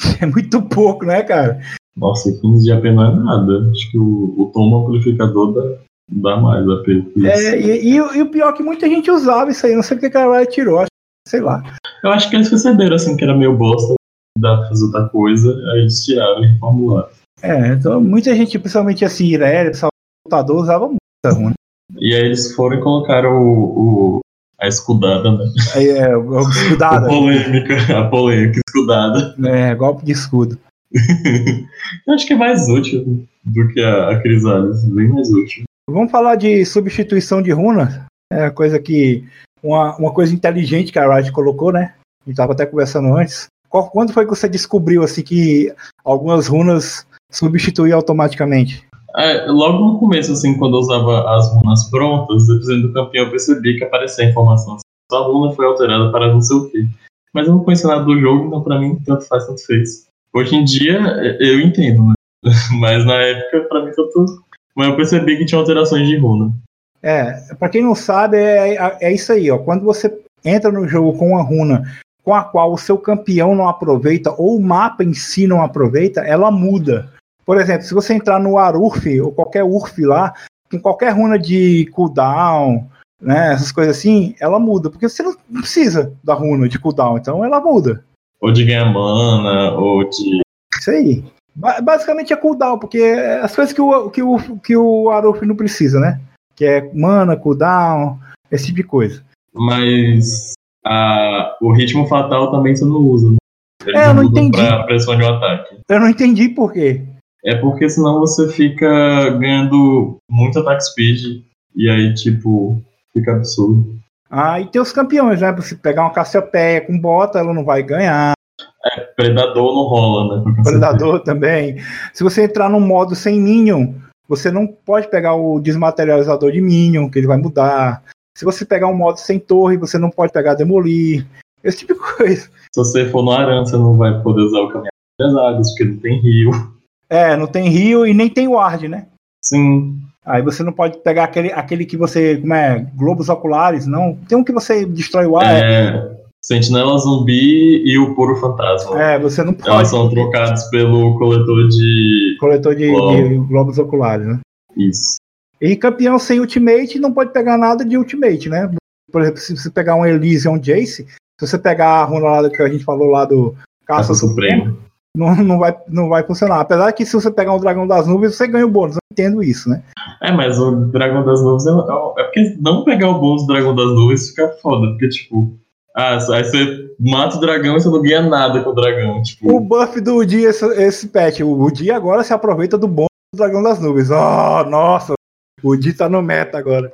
É muito pouco, né, cara? Nossa, 15 de AP não é nada. Acho que o, o tom amplificador dá, dá mais AP. É, e, e o- e o pior é que muita gente usava isso aí, não sei porque que a Riot tirou, acho sei lá. Eu acho que eles perceberam assim que era meio bosta, dá pra fazer outra coisa, aí eles tiraram e reformularam. É, então muita gente, principalmente assim, Irelia, pessoal lutador, usava muito essa runa. E aí eles foram e colocaram o, o- a escudada, né? Aí, É, o A escudada, polêmica, a polêmica escudada. é, golpe de escudo. Eu acho que é mais útil do que a, a Crisales, bem mais útil. Vamos falar de substituição de runa, é coisa que, uma, uma coisa inteligente que a Riot colocou, né? A gente tava até conversando antes. Qual, quando foi que você descobriu assim que algumas runas substituíam automaticamente? É, logo no começo, assim, quando eu usava as runas prontas, dependendo do campeão, eu percebi que aparecia a informação. Sua runa foi alterada para não sei o quê. Mas eu não conhecia nada do jogo, então pra mim tanto faz, tanto fez. Hoje em dia eu entendo, né? Mas na época, pra mim, tanto. Mas eu percebi que tinha alterações de runa. É, pra quem não sabe, é, é, é isso aí, ó. Quando você entra no jogo com uma runa com a qual o seu campeão não aproveita, ou o mapa em si não aproveita, ela muda. Por exemplo, se você entrar no Arurf, ou qualquer Urf lá, com qualquer runa de cooldown, né, essas coisas assim, ela muda, porque você não precisa da runa de cooldown, então ela muda. Ou de ganhar mana, ou de. Isso aí. Basicamente é cooldown, porque é as coisas que o, que o, que o Aruf não precisa, né? Que é mana, cooldown, esse tipo de coisa. Mas a, o ritmo fatal também você não usa, né? Ele é, eu não entendi. Pra pressão de ataque. Eu não entendi por quê. É porque senão você fica ganhando muito ataque speed e aí, tipo, fica absurdo. Ah, e tem os campeões, né? Você pegar uma Cassiopeia com bota, ela não vai ganhar. É, Predador não rola, né? Predador também. Se você entrar num modo sem Minion, você não pode pegar o desmaterializador de Minion, que ele vai mudar. Se você pegar um modo sem torre, você não pode pegar Demolir. Esse tipo de coisa. Se você for no Aran, você não vai poder usar o caminhão das águas, porque não tem rio. É, não tem rio e nem tem ward, né? Sim. Aí você não pode pegar aquele, aquele que você. Como é? Globos oculares, não. Tem um que você destrói o ar. É. Sentinela zumbi e o puro fantasma. É, você não pode. Elas são trocados pelo coletor de. Coletor de, de globos oculares, né? Isso. E campeão sem ultimate não pode pegar nada de ultimate, né? Por exemplo, se você pegar um Elysium Jace, se você pegar a runa lá que a gente falou lá do Caça, Caça Supremo, não, não, vai, não vai funcionar. Apesar que se você pegar um Dragão das Nuvens, você ganha o bônus. Eu entendo isso, né? É, mas o Dragão das Nuvens é, é, porque não pegar o bônus do Dragão das Nuvens fica foda. Porque, tipo, ah, aí você mata o dragão e você não ganha nada com o dragão. Tipo... O buff do dia, esse, esse patch, o, o dia agora se aproveita do bônus do Dragão das Nuvens. Oh, nossa! O dia tá no meta agora.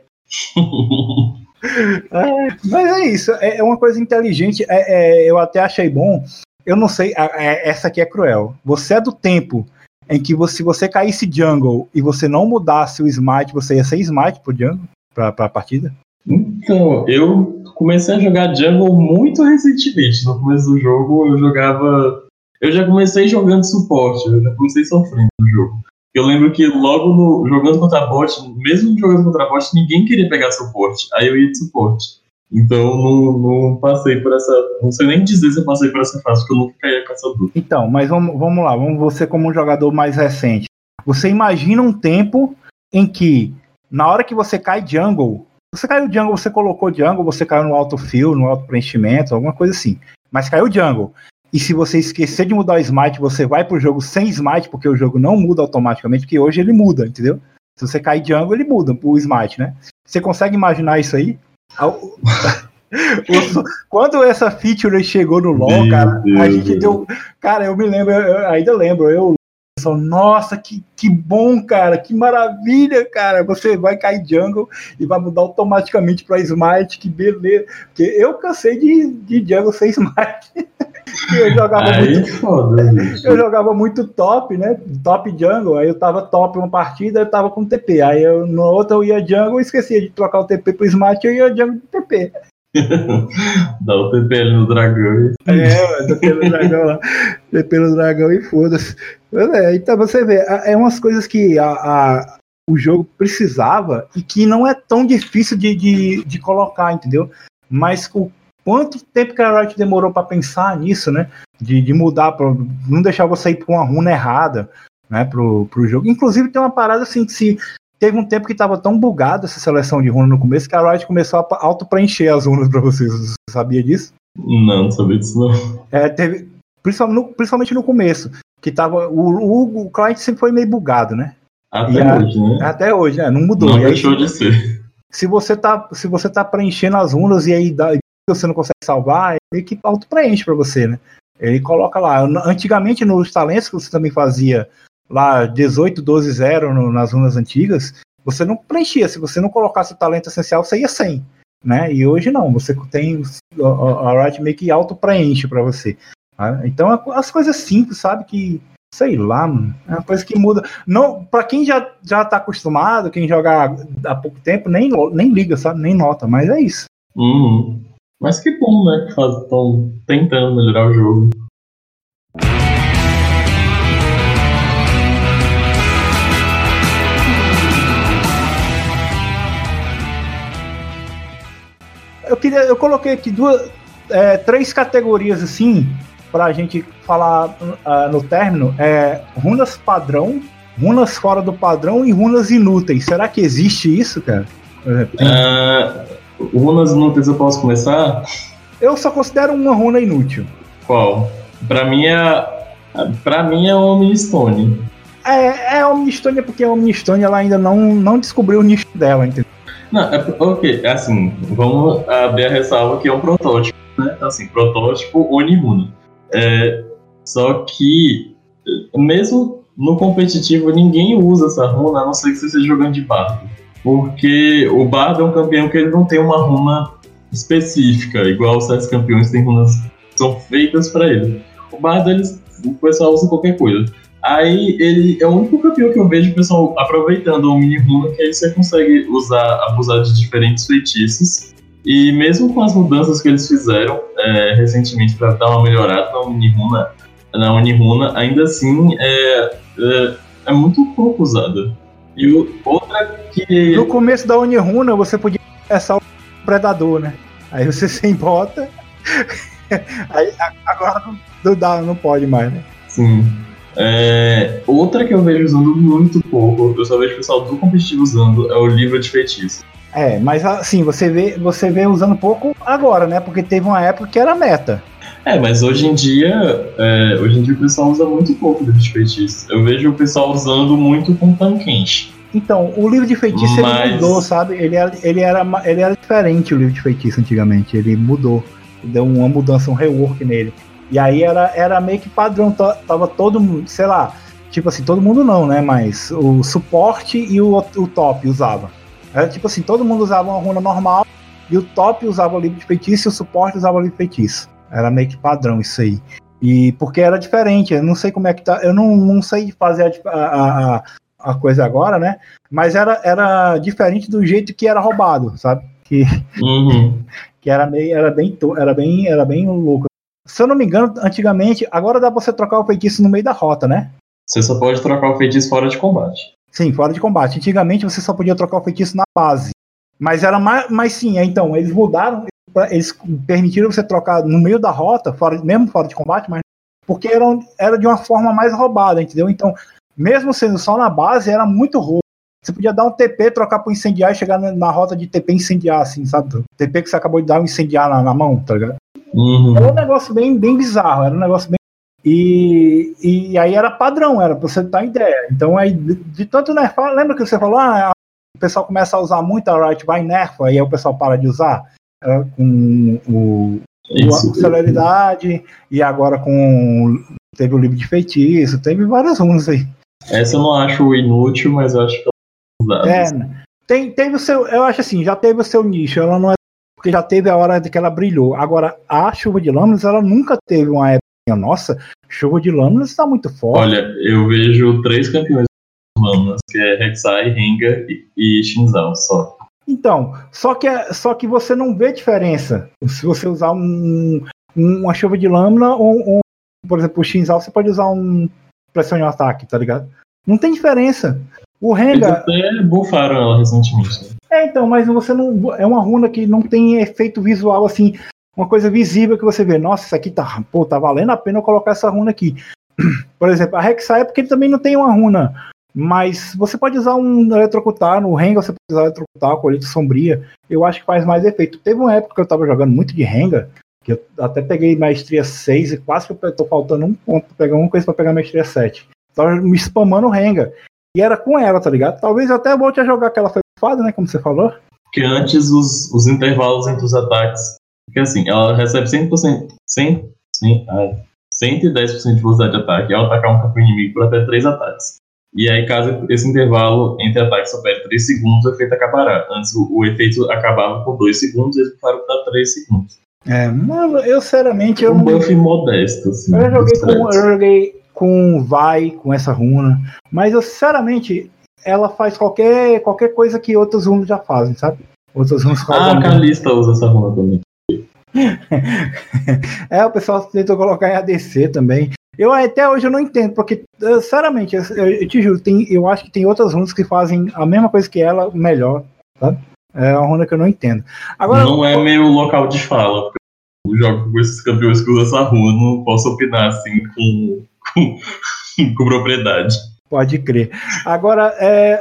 é, mas é isso, é, é uma coisa inteligente. É, é, eu até achei bom eu não sei, é, essa aqui é cruel. Você é do tempo em que você, se você caísse jungle e você não mudasse o smite, você ia ser smite pro jungle, pra, pra partida? Então, eu comecei a jogar jungle muito recentemente. No começo do jogo eu jogava. Eu já comecei jogando suporte, eu já comecei sofrendo no jogo. Eu lembro que logo no, jogando contra bot, mesmo jogando contra bot, ninguém queria pegar suporte. Aí eu ia de suporte. Então não, não passei por essa. Não sei nem dizer se eu passei por essa fase, porque eu nunca caí com essa. Então, mas vamos, vamos lá, vamos você como um jogador mais recente. Você imagina um tempo em que, na hora que você cai jungle, você caiu jungle, você colocou jungle, você caiu no alto fio, no alto preenchimento, alguma coisa assim. Mas caiu jungle. E se você esquecer de mudar o smite, você vai pro jogo sem smite, porque o jogo não muda automaticamente, porque hoje ele muda, entendeu? Se você cair jungle, ele muda o smite, né? Você consegue imaginar isso aí? Quando essa feature chegou no LoL, Meu cara, Deus a gente Deus. deu. Cara, eu me lembro, eu ainda lembro, eu. Nossa, que, que bom, cara, que maravilha, cara. Você vai cair jungle e vai mudar automaticamente para smite, que beleza. Porque eu cansei de, de jungle sem smite. Eu jogava aí, muito. Foda, eu jogava muito top, né? Top jungle. Aí eu tava top uma partida, eu tava com TP. Aí eu, no outro eu ia jungle, esquecia de trocar o TP pro smite, eu ia jungle de TP. Dá o TP no dragão. É, TP no dragão lá. TP no dragão e foda-se. É, então você vê, é umas coisas que a, a, o jogo precisava e que não é tão difícil de, de, de colocar, entendeu? Mas o quanto tempo que a Riot demorou para pensar nisso, né? De, de mudar, pra, não deixar você ir para uma runa errada, né? Pro, pro jogo. Inclusive tem uma parada assim que se teve um tempo que estava tão bugado essa seleção de runa no começo que a Riot começou a auto-preencher as runas para vocês. Você sabia disso? Não, não sabia disso não. É, teve, principalmente, no, principalmente no começo, que tava, o, o, o cliente sempre foi meio bugado, né? Até hoje, né? Até hoje, né? Não mudou. Não aí, deixou de ser. Se você tá, se você tá preenchendo as runas e aí dá, você não consegue salvar, ele que auto-preenche para você, né? Ele coloca lá. Antigamente, nos talentos que você também fazia lá 18, 12, 0 no, nas runas antigas, você não preenchia. Se você não colocasse o talento essencial, você ia 100. né? E hoje não, você tem a Riot meio que auto-preenche para você. Tá? Então as coisas simples, sabe? Que, sei lá, mano, é uma coisa que muda. Não, para quem já, já tá acostumado, quem joga há pouco tempo, nem, nem liga, sabe? Nem nota, mas é isso. Uhum. Mas que bom, né? Que estão tentando melhorar o jogo. eu queria, eu coloquei aqui duas, é, três categorias assim para a gente falar uh, no término. É runas padrão, runas fora do padrão e runas inúteis. Será que existe isso, cara? Uh, runas inúteis eu posso começar? Eu só considero uma runa inútil. Qual? Para mim é para mim é Omnistone. É, é Omnistone porque a Omnistone ela ainda não, não descobriu o nicho dela, entendeu? Não, é, ok, é assim, vamos abrir a ressalva que é um protótipo, né? Assim, protótipo Onihuna. É, só que, mesmo no competitivo, ninguém usa essa runa, a não ser que você esteja jogando de bardo. Porque o bardo é um campeão que ele não tem uma runa específica, igual os sete campeões têm runas que são feitas para ele. O bardo, eles, o pessoal usa qualquer coisa. Aí ele é o único campeão que eu vejo o pessoal aproveitando o mini runa, que aí você consegue usar, abusar de diferentes feitiços. E mesmo com as mudanças que eles fizeram é, recentemente para dar uma melhorada na Uniruna, na Uniruna ainda assim é, é, é, muito pouco usada. E outra que. No começo da Uniruna você podia começar o Predador, né? Aí você sem bota. aí agora não, dá, não pode mais, né? Sim. É, outra que eu vejo usando muito pouco, eu só vejo o pessoal do competitivo usando, é o livro de feitiço. É, mas assim, você vê, você vê usando pouco agora, né? Porque teve uma época que era meta. É, mas hoje em dia, é, hoje em dia o pessoal usa muito pouco livro de feitiço. Eu vejo o pessoal usando muito com tanquente. Então, o livro de feitiço mas... ele mudou, sabe? Ele era, ele, era, ele era diferente o livro de feitiço antigamente. Ele mudou. Deu uma mudança, um rework nele. E aí era, era meio que padrão, tava todo mundo, sei lá, tipo assim, todo mundo não, né? Mas o suporte e o, o top usava. Era tipo assim, todo mundo usava uma runa normal e o top usava o livro de feitiço e o suporte usava o livro de feitiço. Era meio que padrão isso aí. E porque era diferente, eu não sei como é que tá, eu não, não sei fazer a, a, a coisa agora, né? Mas era, era diferente do jeito que era roubado, sabe? Que, uhum. que era meio, era bem, era bem, era bem louco se eu não me engano, antigamente, agora dá pra você trocar o feitiço no meio da rota, né? Você só pode trocar o feitiço fora de combate. Sim, fora de combate. Antigamente você só podia trocar o feitiço na base. Mas era mais, mas sim, então, eles mudaram, eles permitiram você trocar no meio da rota, fora, mesmo fora de combate, mas porque era, era de uma forma mais roubada, entendeu? Então, mesmo sendo só na base, era muito roubo. Você podia dar um TP, trocar pro incendiar e chegar na, na rota de TP incendiar, assim, sabe? TP que você acabou de dar um incendiar na, na mão, tá ligado? Uhum. Era um negócio bem, bem bizarro, era um negócio bem. E, e aí era padrão, era pra você ter ideia. Então aí, de, de tanto nerfar, lembra que você falou, ah, o pessoal começa a usar muito a Riot, vai nerfa, aí o pessoal para de usar? Era com o, Isso. a celeridade, e agora com. Teve o livro de feitiço, teve várias runas aí. Essa eu não acho inútil, mas eu acho que é, tem, teve o seu, eu acho assim, já teve o seu nicho, ela não é porque já teve a hora de que ela brilhou. Agora, a chuva de lâminas, ela nunca teve uma época. Nossa, chuva de lâminas está muito forte. Olha, eu vejo três campeões de lâminas, que é Rek'Sai, Rengar e, e Shinzal, só. Então, só que, é, só que você não vê diferença se você usar um, uma chuva de lâmina ou, ou por exemplo, o Shinzal, você pode usar um pressão de ataque, tá ligado? Não tem diferença. O Rengar. Eles até bufaram ela recentemente. Né? É, então, mas você não. É uma runa que não tem efeito visual assim, uma coisa visível que você vê. Nossa, isso aqui tá. Pô, tá valendo a pena eu colocar essa runa aqui. Por exemplo, a Rek'Sai é porque ele também não tem uma runa. Mas você pode usar um eletrocutar, no Rengar você pode usar eletrocutar, colheita sombria. Eu acho que faz mais efeito. Teve uma época que eu tava jogando muito de Rengar, que eu até peguei maestria 6 e quase que eu tô faltando um ponto pra pegar uma coisa pra pegar maestria 7. Tava me spamando o Rengar. E era com ela, tá ligado? Talvez até volte a jogar aquela fada, né? Como você falou. Porque antes os, os intervalos entre os ataques. Porque assim, ela recebe 100%, 100, 100, 110% de velocidade de ataque. Ela atacar um campo inimigo por até 3 ataques. E aí, caso esse intervalo entre ataques supere 3 segundos, o efeito acabará. Antes, o, o efeito acabava por 2 segundos, eles passaram para 3 segundos. É, mano, eu sinceramente eu um buff modesto, assim. Eu joguei, com, eu joguei com Vai, com essa runa, mas eu sinceramente ela faz qualquer, qualquer coisa que outros runas já fazem, sabe? Outros runas Ah, a Kalista usa essa runa também. é, o pessoal tentou colocar em ADC também. Eu até hoje eu não entendo, porque, sinceramente, eu, eu te juro, tem, eu acho que tem outras runas que fazem a mesma coisa que ela, melhor, sabe? É uma runa que eu não entendo. Agora, não é meu local de fala. Eu jogo com esses campeões que usam essa runa, não posso opinar assim com, com, com propriedade. Pode crer. Agora, é,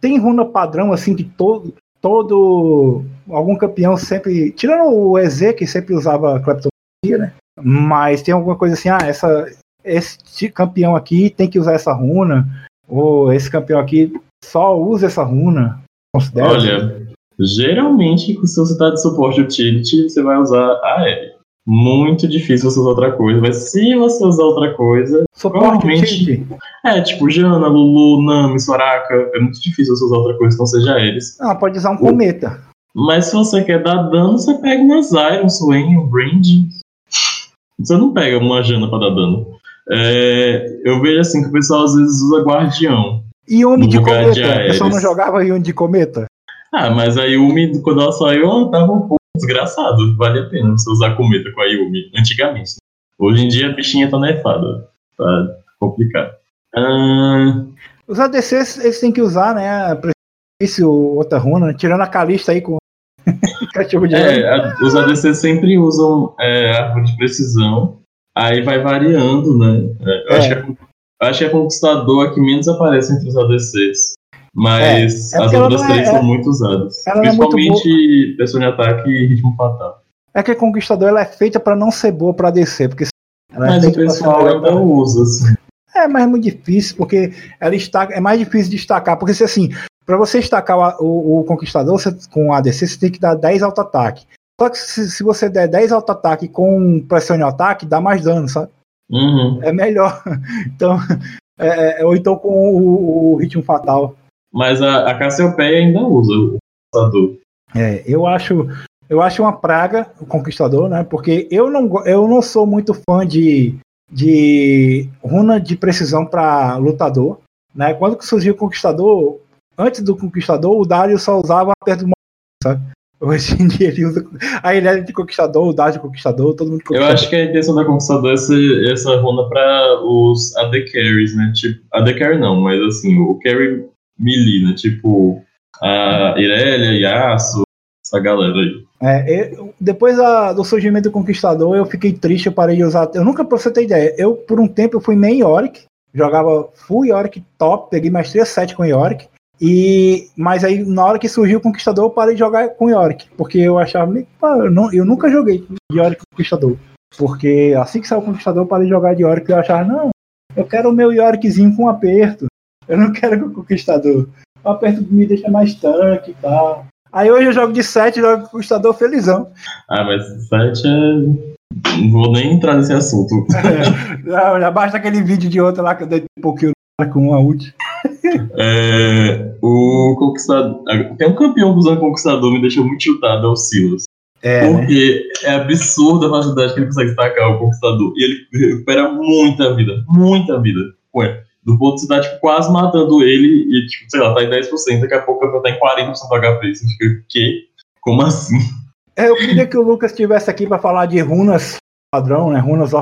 tem runa padrão assim que todo, todo algum campeão sempre, tirando o EZ que sempre usava cleptomagia, né? Mas tem alguma coisa assim, ah, essa esse campeão aqui tem que usar essa runa ou esse campeão aqui só usa essa runa. Considera Olha, geralmente se você está de suporte utility, você vai usar a L. Muito difícil você usar outra coisa, mas se você usar outra coisa, suporte provavelmente utility. é tipo Jana, Lulu, Nami, Soraka, é muito difícil você usar outra coisa que não seja eles. Ah, pode usar um cometa. Mas se você quer dar dano, você pega uma Zyra, um Swain, um Brand. Você não pega uma Jana para dar dano. É, eu vejo assim que o pessoal às vezes usa Guardião. E Yumi de cometa? De o pessoal não jogava Yumi de cometa? Ah, mas a Yumi, quando ela saiu, ela tava um pouco desgraçado. Vale a pena você usar cometa com a Yumi, antigamente. Hoje em dia a bichinha tá nefada. Tá complicado. Ah... Os ADCs, eles têm que usar, né? Esse outra runa, tirando a Calista aí com cachorro de é, a, os ADCs sempre usam é, árvore de precisão. Aí vai variando, né? É, eu, é. Acho que a, acho que a Conquistador é que menos aparece entre os ADCs. Mas é, as outras três são muito usadas. Principalmente pressão de ataque e ritmo fatal. É que a Conquistador ela é feita para não ser boa para descer, porque mas o pessoal ainda usa, assim. É, mas é muito difícil, porque ela está, é mais difícil de destacar, porque se assim, para você destacar o, o, o Conquistador você, com ADC, você tem que dar 10 auto-ataque. Só que se, se, você der 10 auto-ataque com pressão de ataque, dá mais dano, sabe? Uhum. É melhor. Então, é, é, ou então com o, o, ritmo fatal. Mas a, a Cassiopeia ainda usa o Conquistador. É, eu acho, eu acho uma praga o Conquistador, né? Porque eu não, eu não sou muito fã de, de runa de precisão para lutador. Né? Quando surgiu o Conquistador, antes do Conquistador, o Dario só usava perto do sabe? Hoje em dia ele usa a ilha de Conquistador, o Dario de Conquistador, todo mundo Eu acho que a intenção da Conquistador é ser essa runa para os AD Carries, né? Tipo, AD Carry não, mas assim, o Carry melee, né? Tipo, a Irelia, Yasuo, essa galera aí. É, eu, depois a, do surgimento do Conquistador, eu fiquei triste, eu parei de usar. Eu nunca, pra você ter ideia, eu por um tempo eu fui meio Yorick, jogava full Yorick top, peguei maestria 7 com Yorick. E, mas aí, na hora que surgiu o Conquistador, eu parei de jogar com Yorick, porque eu achava, eu, não, eu nunca joguei de Yorick Conquistador. Porque assim que saiu o Conquistador, eu parei de jogar de Yorick eu achava, não, eu quero o meu Yorickzinho com aperto. Eu não quero o Conquistador. O aperto me deixa mais tanque e tal. Aí hoje eu jogo de 7, jogo Conquistador felizão. Ah, mas 7 é. Não vou nem entrar nesse assunto. É, já basta aquele vídeo de outro lá que eu dei um pouquinho com uma ult. É, o Conquistador. Tem um campeão usando Conquistador me deixou muito chutado, é o Silas. É, né? porque né? é absurda a facilidade que ele consegue destacar o Conquistador. E ele recupera muita vida, muita vida. Ué, do ponto de tá tipo, quase matando ele e, tipo, sei lá, tá em 10%, daqui a pouco eu tá em 40% do HP. Você fica, que? Como assim? É, eu queria que o Lucas estivesse aqui para falar de runas padrão, né? Runas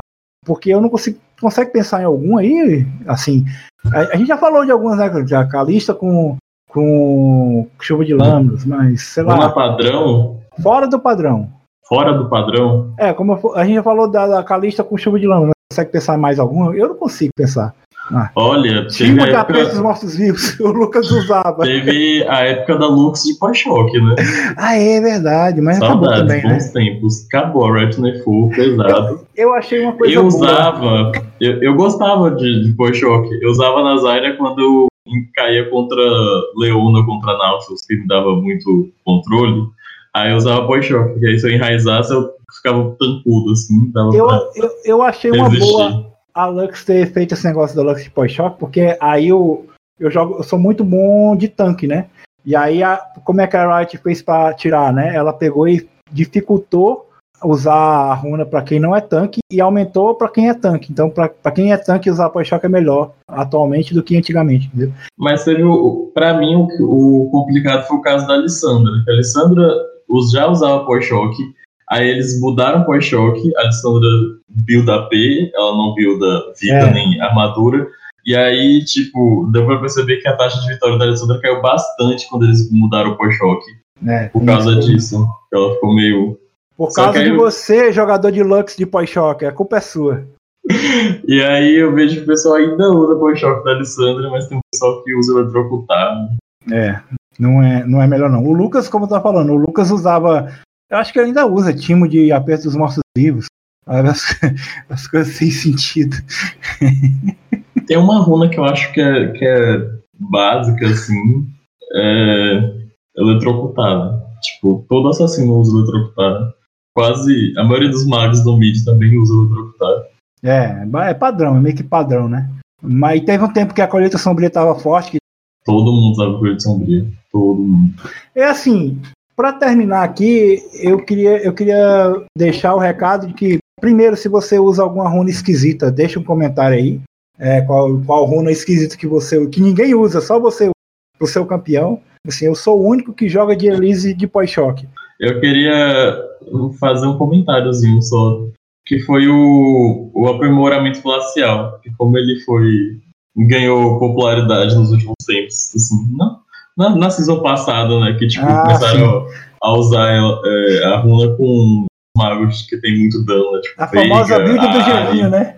porque eu não consigo consegue pensar em algum aí, assim, a, a gente já falou de algumas, né, já Calista com com chuva de lâminas, mas sei lá. Runa padrão? Fora do padrão. Fora do padrão? É, como a gente já falou da, da Calista com chuva de lâminas, consegue pensar mais alguma? Eu não consigo pensar. Ah. Olha, tinha a época... dos mortos-vivos, o Lucas usava. Teve a época da Lux de pós-choque, né? Ah, é verdade, mas Saudades, acabou também, bons né? tempos. Acabou a Retina Full, pesado. Eu, eu, achei uma coisa Eu usava, eu, eu, gostava de, de pós-choque. Eu usava na Zaira quando eu caía contra Leona, contra Nautilus, que me dava muito controle. Aí eu usava pós-choque, porque aí se eu enraizasse, eu ficava tancudo, assim. eu, eu, eu achei uma boa a Lux ter feito esse negócio da Lux de pós-choque, porque aí o, eu jogo, eu sou muito bom de tanque, né? E aí, a, como é que a Riot fez para tirar, né? Ela pegou e dificultou usar a runa para quem não é tanque e aumentou para quem é tanque. Então, para quem é tanque, usar Shock é melhor atualmente do que antigamente, entendeu? Mas teve, para mim, o, o, complicado foi o caso da Alessandra. A Alessandra já usava Shock, aí eles mudaram Point Shock, a Alessandra builda AP, ela não builda vida é. nem armadura. E aí, tipo, deu pra perceber que a taxa de vitória da Alessandra caiu bastante quando eles mudaram o Shock. É, por causa disso. Ela ficou meio por causa de você, jogador de Lux de pós-choque, a culpa é sua. e aí eu vejo que o pessoal ainda usa pós-choque da Alessandra, mas tem um pessoal que usa eletrocutado. É, não é, não é melhor não. O Lucas, como eu tava falando, o Lucas usava. Eu acho que ele ainda usa timo de aperto dos mortos-vivos. As, as coisas sem sentido. tem uma runa que eu acho que é, que é básica, assim. É eletrocutada. Tipo, todo assassino usa eletrocutada quase. A maioria dos magos do mid também usa o eletrocutar. É, é padrão, é meio que padrão, né? Mas teve um tempo que a colheita sombria tava forte. Que... Todo mundo usava colheita sombria. Todo mundo. É assim, para terminar aqui, eu queria, eu queria deixar o recado de que, primeiro, se você usa alguma runa esquisita, deixa um comentário aí. É, qual, qual runa esquisita que você que ninguém usa, só você pro seu campeão. Assim, eu sou o único que joga de Elise de pós-choque. Eu queria fazer um comentáriozinho só, que foi o, o aprimoramento glacial, que como ele foi ganhou popularidade nos últimos tempos, assim, não, na, na season passada, né, que tipo, ah, começaram sim. a usar é, a runa com magos que tem muito dano, né, tipo, a famosa build do gelinho, né?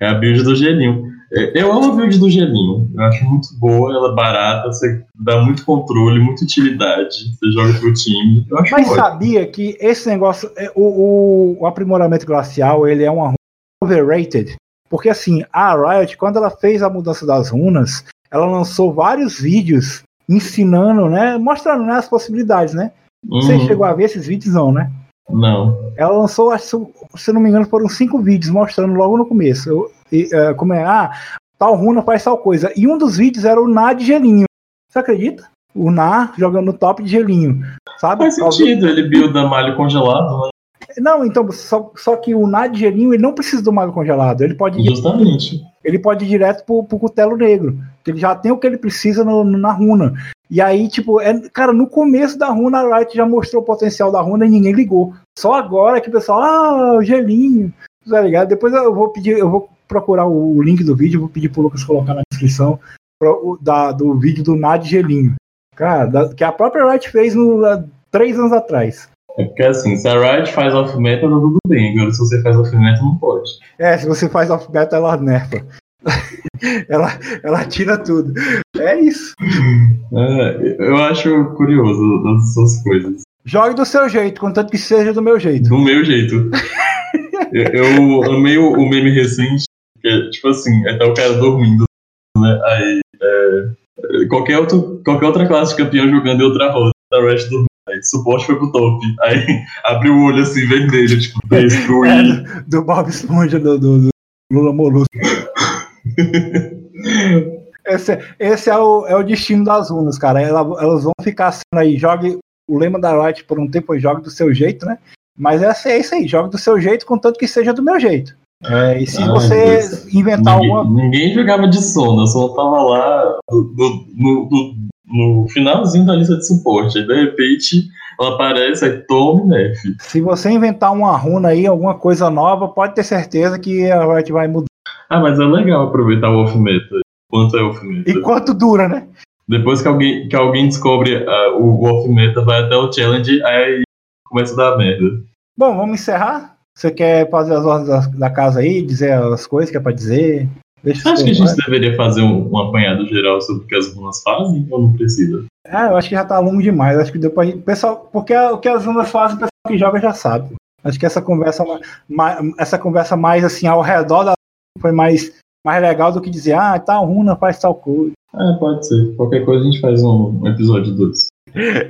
É a build do gelinho. É, eu amo a build do gelinho. Eu acho muito boa, ela é barata, você dá muito controle, muita utilidade. Você joga pro time. Mas ótimo. sabia que esse negócio, é, o, o, o, aprimoramento glacial, ele é uma overrated. Porque assim, a Riot, quando ela fez a mudança das runas, ela lançou vários vídeos ensinando, né? Mostrando né, as possibilidades, né? Uhum. Você chegou a ver esses vídeos, não, né? Não. Ela lançou, acho, se não me engano, foram cinco vídeos mostrando logo no começo. Eu, uh, como é, ah, tal runa faz tal coisa. E um dos vídeos era o Ná de gelinho. Você acredita? O Ná jogando no top de gelinho. Sabe? Faz sentido, ele builda malho congelado, né? Não, então, só, só que o gelinho ele não precisa do malho congelado. Ele pode Justamente. ele pode ir direto pro, pro cutelo negro. Ele já tem o que ele precisa no, na runa. E aí, tipo, é, cara, no começo da runa, a Riot já mostrou o potencial da runa e ninguém ligou. Só agora que o pessoal, ah, o gelinho, tá ligado? Depois eu vou pedir, eu vou procurar o link do vídeo, vou pedir pro Lucas colocar na descrição pro, da, do vídeo do Nad Gelinho. Cara, da, que a própria Riot fez no, há três anos atrás. É porque assim, se a Riot faz off-meta, tá tudo bem. Agora, se você faz off-meta, não pode. É, se você faz off-meta, ela nerfa. ela, ela tira tudo. É isso. É, eu acho curioso essas coisas. Jogue do seu jeito, contanto que seja do meu jeito. Do meu jeito. eu, eu amei o, o meme recente porque, tipo assim, é o cara dormindo, né? Aí, é, qualquer, outro, qualquer outra classe de campeão jogando em outra roda, a Red dormindo. Suporte foi pro top. Aí, abriu o olho assim, vermelho, tipo, destruir. É, do, Bob Esponja, do, do, do Lula Molusco. esse, esse é, o, é o destino das runas, cara. Elas, elas vão ficar sendo aí, jogue o lema da Riot por um tempo, jogue do seu jeito, né? Mas essa é isso aí, jogue do seu jeito, contanto que seja do meu jeito. É, e se ah, você Deus. inventar ninguém, alguma. Ninguém jogava de sono, eu só tava lá no, no, no, no, finalzinho da lista de suporte. Aí de repente ela aparece, aí tome nerf. Se você inventar uma runa aí, alguma coisa nova, pode ter certeza que a Riot vai mudar. Ah, mas é legal aproveitar o off-meta. Quanto é off-meta? E quanto dura, né? Depois que alguém, que alguém descobre uh, o off-meta, vai até o challenge, aí começa a dar merda. Bom, vamos encerrar? Você quer fazer as ordens da, da casa aí, dizer as coisas que é pra dizer? Deixa acho que a gente deveria fazer um, um, apanhado geral sobre o que as runas fazem ou não precisa? É, eu acho que já tá longo demais. Acho que deu pra gente. Pessoal, porque o que as runas fazem, o pessoal que joga já sabe. Acho que essa conversa, mais, essa conversa mais assim ao redor da foi mais, mais legal do que dizer, ah, tal runa faz tal coisa. É, pode ser. Qualquer coisa a gente faz um, um episódio 2.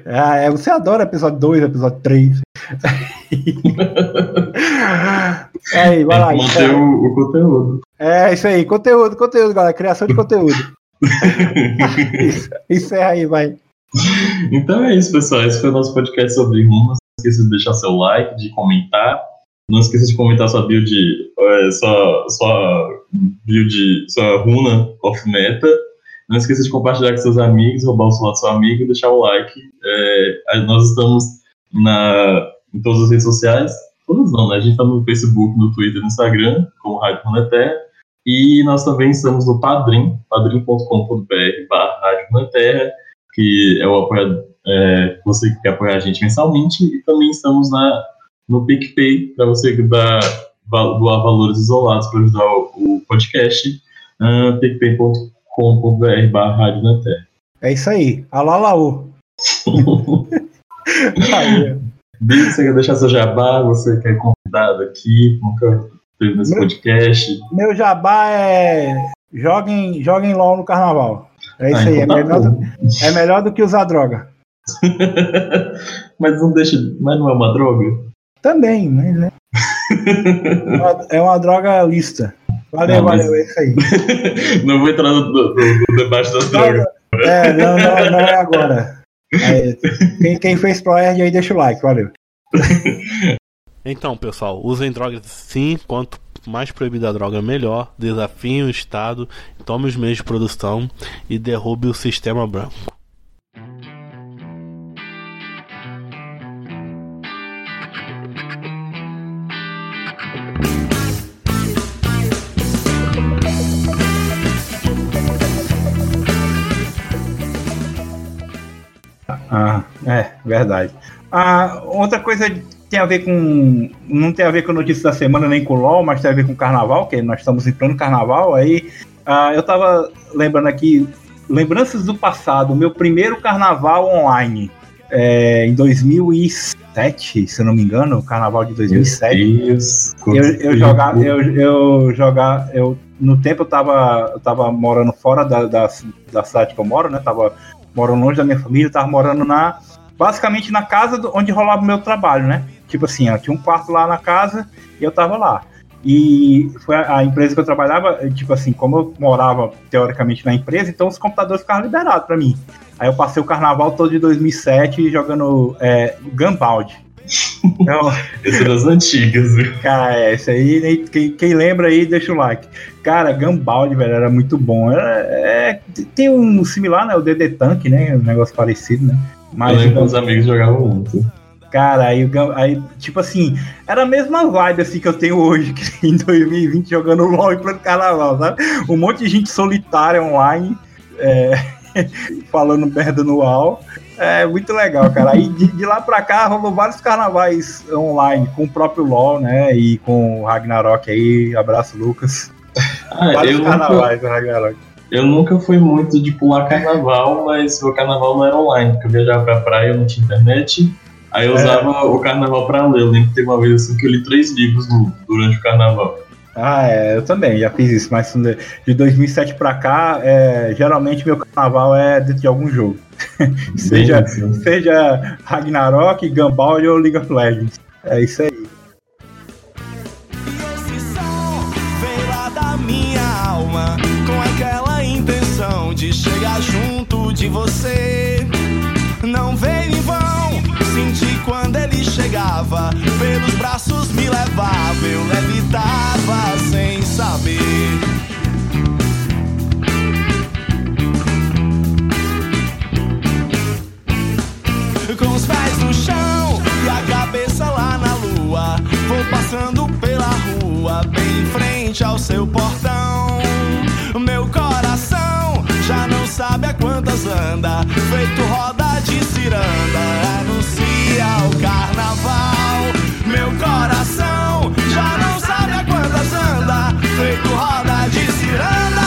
Ah, é, você adora episódio 2, episódio 3. é, vai lá, manter o, o, conteúdo. É, isso aí, conteúdo, conteúdo, galera. Criação de conteúdo. Encerra aí, vai. Então é isso, pessoal. Esse foi o nosso podcast sobre runas. Não esqueça de deixar seu like, de comentar. Não esqueça de comentar sua build, é, sua, sua build, sua runa off meta. Não esqueça de compartilhar com seus amigos, roubar o celular do seu amigo e deixar o like. É, nós estamos na, em todas as redes sociais. Todas não, né? A gente está no Facebook, no Twitter, no Instagram, como Rádio Runeterra. E nós também estamos no Padrim, padrim.com.br barra Rádio Runeterra que é o apoiador, é, você que quer apoiar a gente mensalmente, e também estamos na, no PicPay, para você dar, doar valores isolados para ajudar o, o podcast, uh, picpay.com.br barra Rádio na Terra. É isso aí. Alô, alô. Bia, você quer deixar seu jabá? Você que é convidado aqui, nunca teve nesse meu, podcast. Meu jabá é joguem, joguem LOL no carnaval. É isso ah, aí, então é, tá melhor do, é melhor do que usar droga. mas não deixa. Mas não é uma droga? Também, mas né? é uma droga lista. Valeu, mas... valeu, é isso aí. não vou entrar no, no, no debate das drogas. É, não, não, não é agora. Aí, quem, quem fez ProErd aí deixa o like, valeu. Então, pessoal, usem drogas sim, quanto mais proibida a droga, melhor. Desafie o Estado, tome os meios de produção e derrube o sistema branco. Ah, é, verdade. Ah, outra coisa tem a ver com. Não tem a ver com a notícia da semana nem com o LOL, mas tem a ver com o carnaval, que nós estamos em plano carnaval. Aí uh, eu tava lembrando aqui, lembranças do passado, meu primeiro carnaval online. É, em 2007, se eu não me engano, o carnaval de 2007. Deus, eu, eu jogava, eu, eu jogava, eu no tempo eu tava, eu tava morando fora da, da, da cidade que eu moro, né? Tava morando longe da minha família, tava morando na basicamente na casa do, onde rolava o meu trabalho, né? Tipo assim, ó, tinha um quarto lá na casa e eu tava lá. E foi a, a, empresa que eu trabalhava, tipo assim, como eu morava teoricamente na empresa, então os computadores ficavam liberados para mim. Aí eu passei o carnaval todo de 2007 jogando é, Gunbound. Então, esse é das antigas, viu? Cara, é, esse aí, quem, quem, lembra aí, deixa o like. Cara, Gunbound, velho, era muito bom. Era, é, tem um similar, né? O DD Tank, né? Um negócio parecido, né? Mas, eu lembro que os amigos jogavam muito. Cara, aí, aí, tipo assim, era a mesma vibe assim que eu tenho hoje, que em 2020 jogando LOL e plano carnaval, sabe? Um monte de gente solitária online, é, falando merda no UAU. É muito legal, cara. Aí de, de, lá pra cá rolou vários carnavais online, com o próprio LOL, né? E com o Ragnarok aí. Abraço, Lucas. Ah, vários carnavais nunca, Ragnarok. Eu nunca fui muito de pular carnaval, mas o carnaval não era online, porque eu viajava pra praia, eu não tinha internet. Aí eu é. usava o carnaval pra ler. Eu lembro que teve uma vez assim que eu li três livros no, durante o carnaval. Ah, é, eu também já fiz isso, mas de 2007 pra cá, é, geralmente meu carnaval é dentro de algum jogo. seja, seja Ragnarok, Gumball ou League of Legends. É isso aí. E esse som lá da minha alma, com aquela intenção de chegar junto de você. Não vem em vão senti quando ele chegava, pelos braços me levava, eu levitava sem saber. Passando pela rua, bem em frente ao seu portão. Meu coração já não sabe a quantas anda, feito roda de ciranda o carnaval. Meu coração já não sabe a quantas anda, feito roda de ciranda,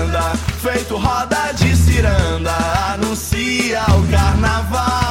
anda, feito roda de ciranda, anuncia o carnaval.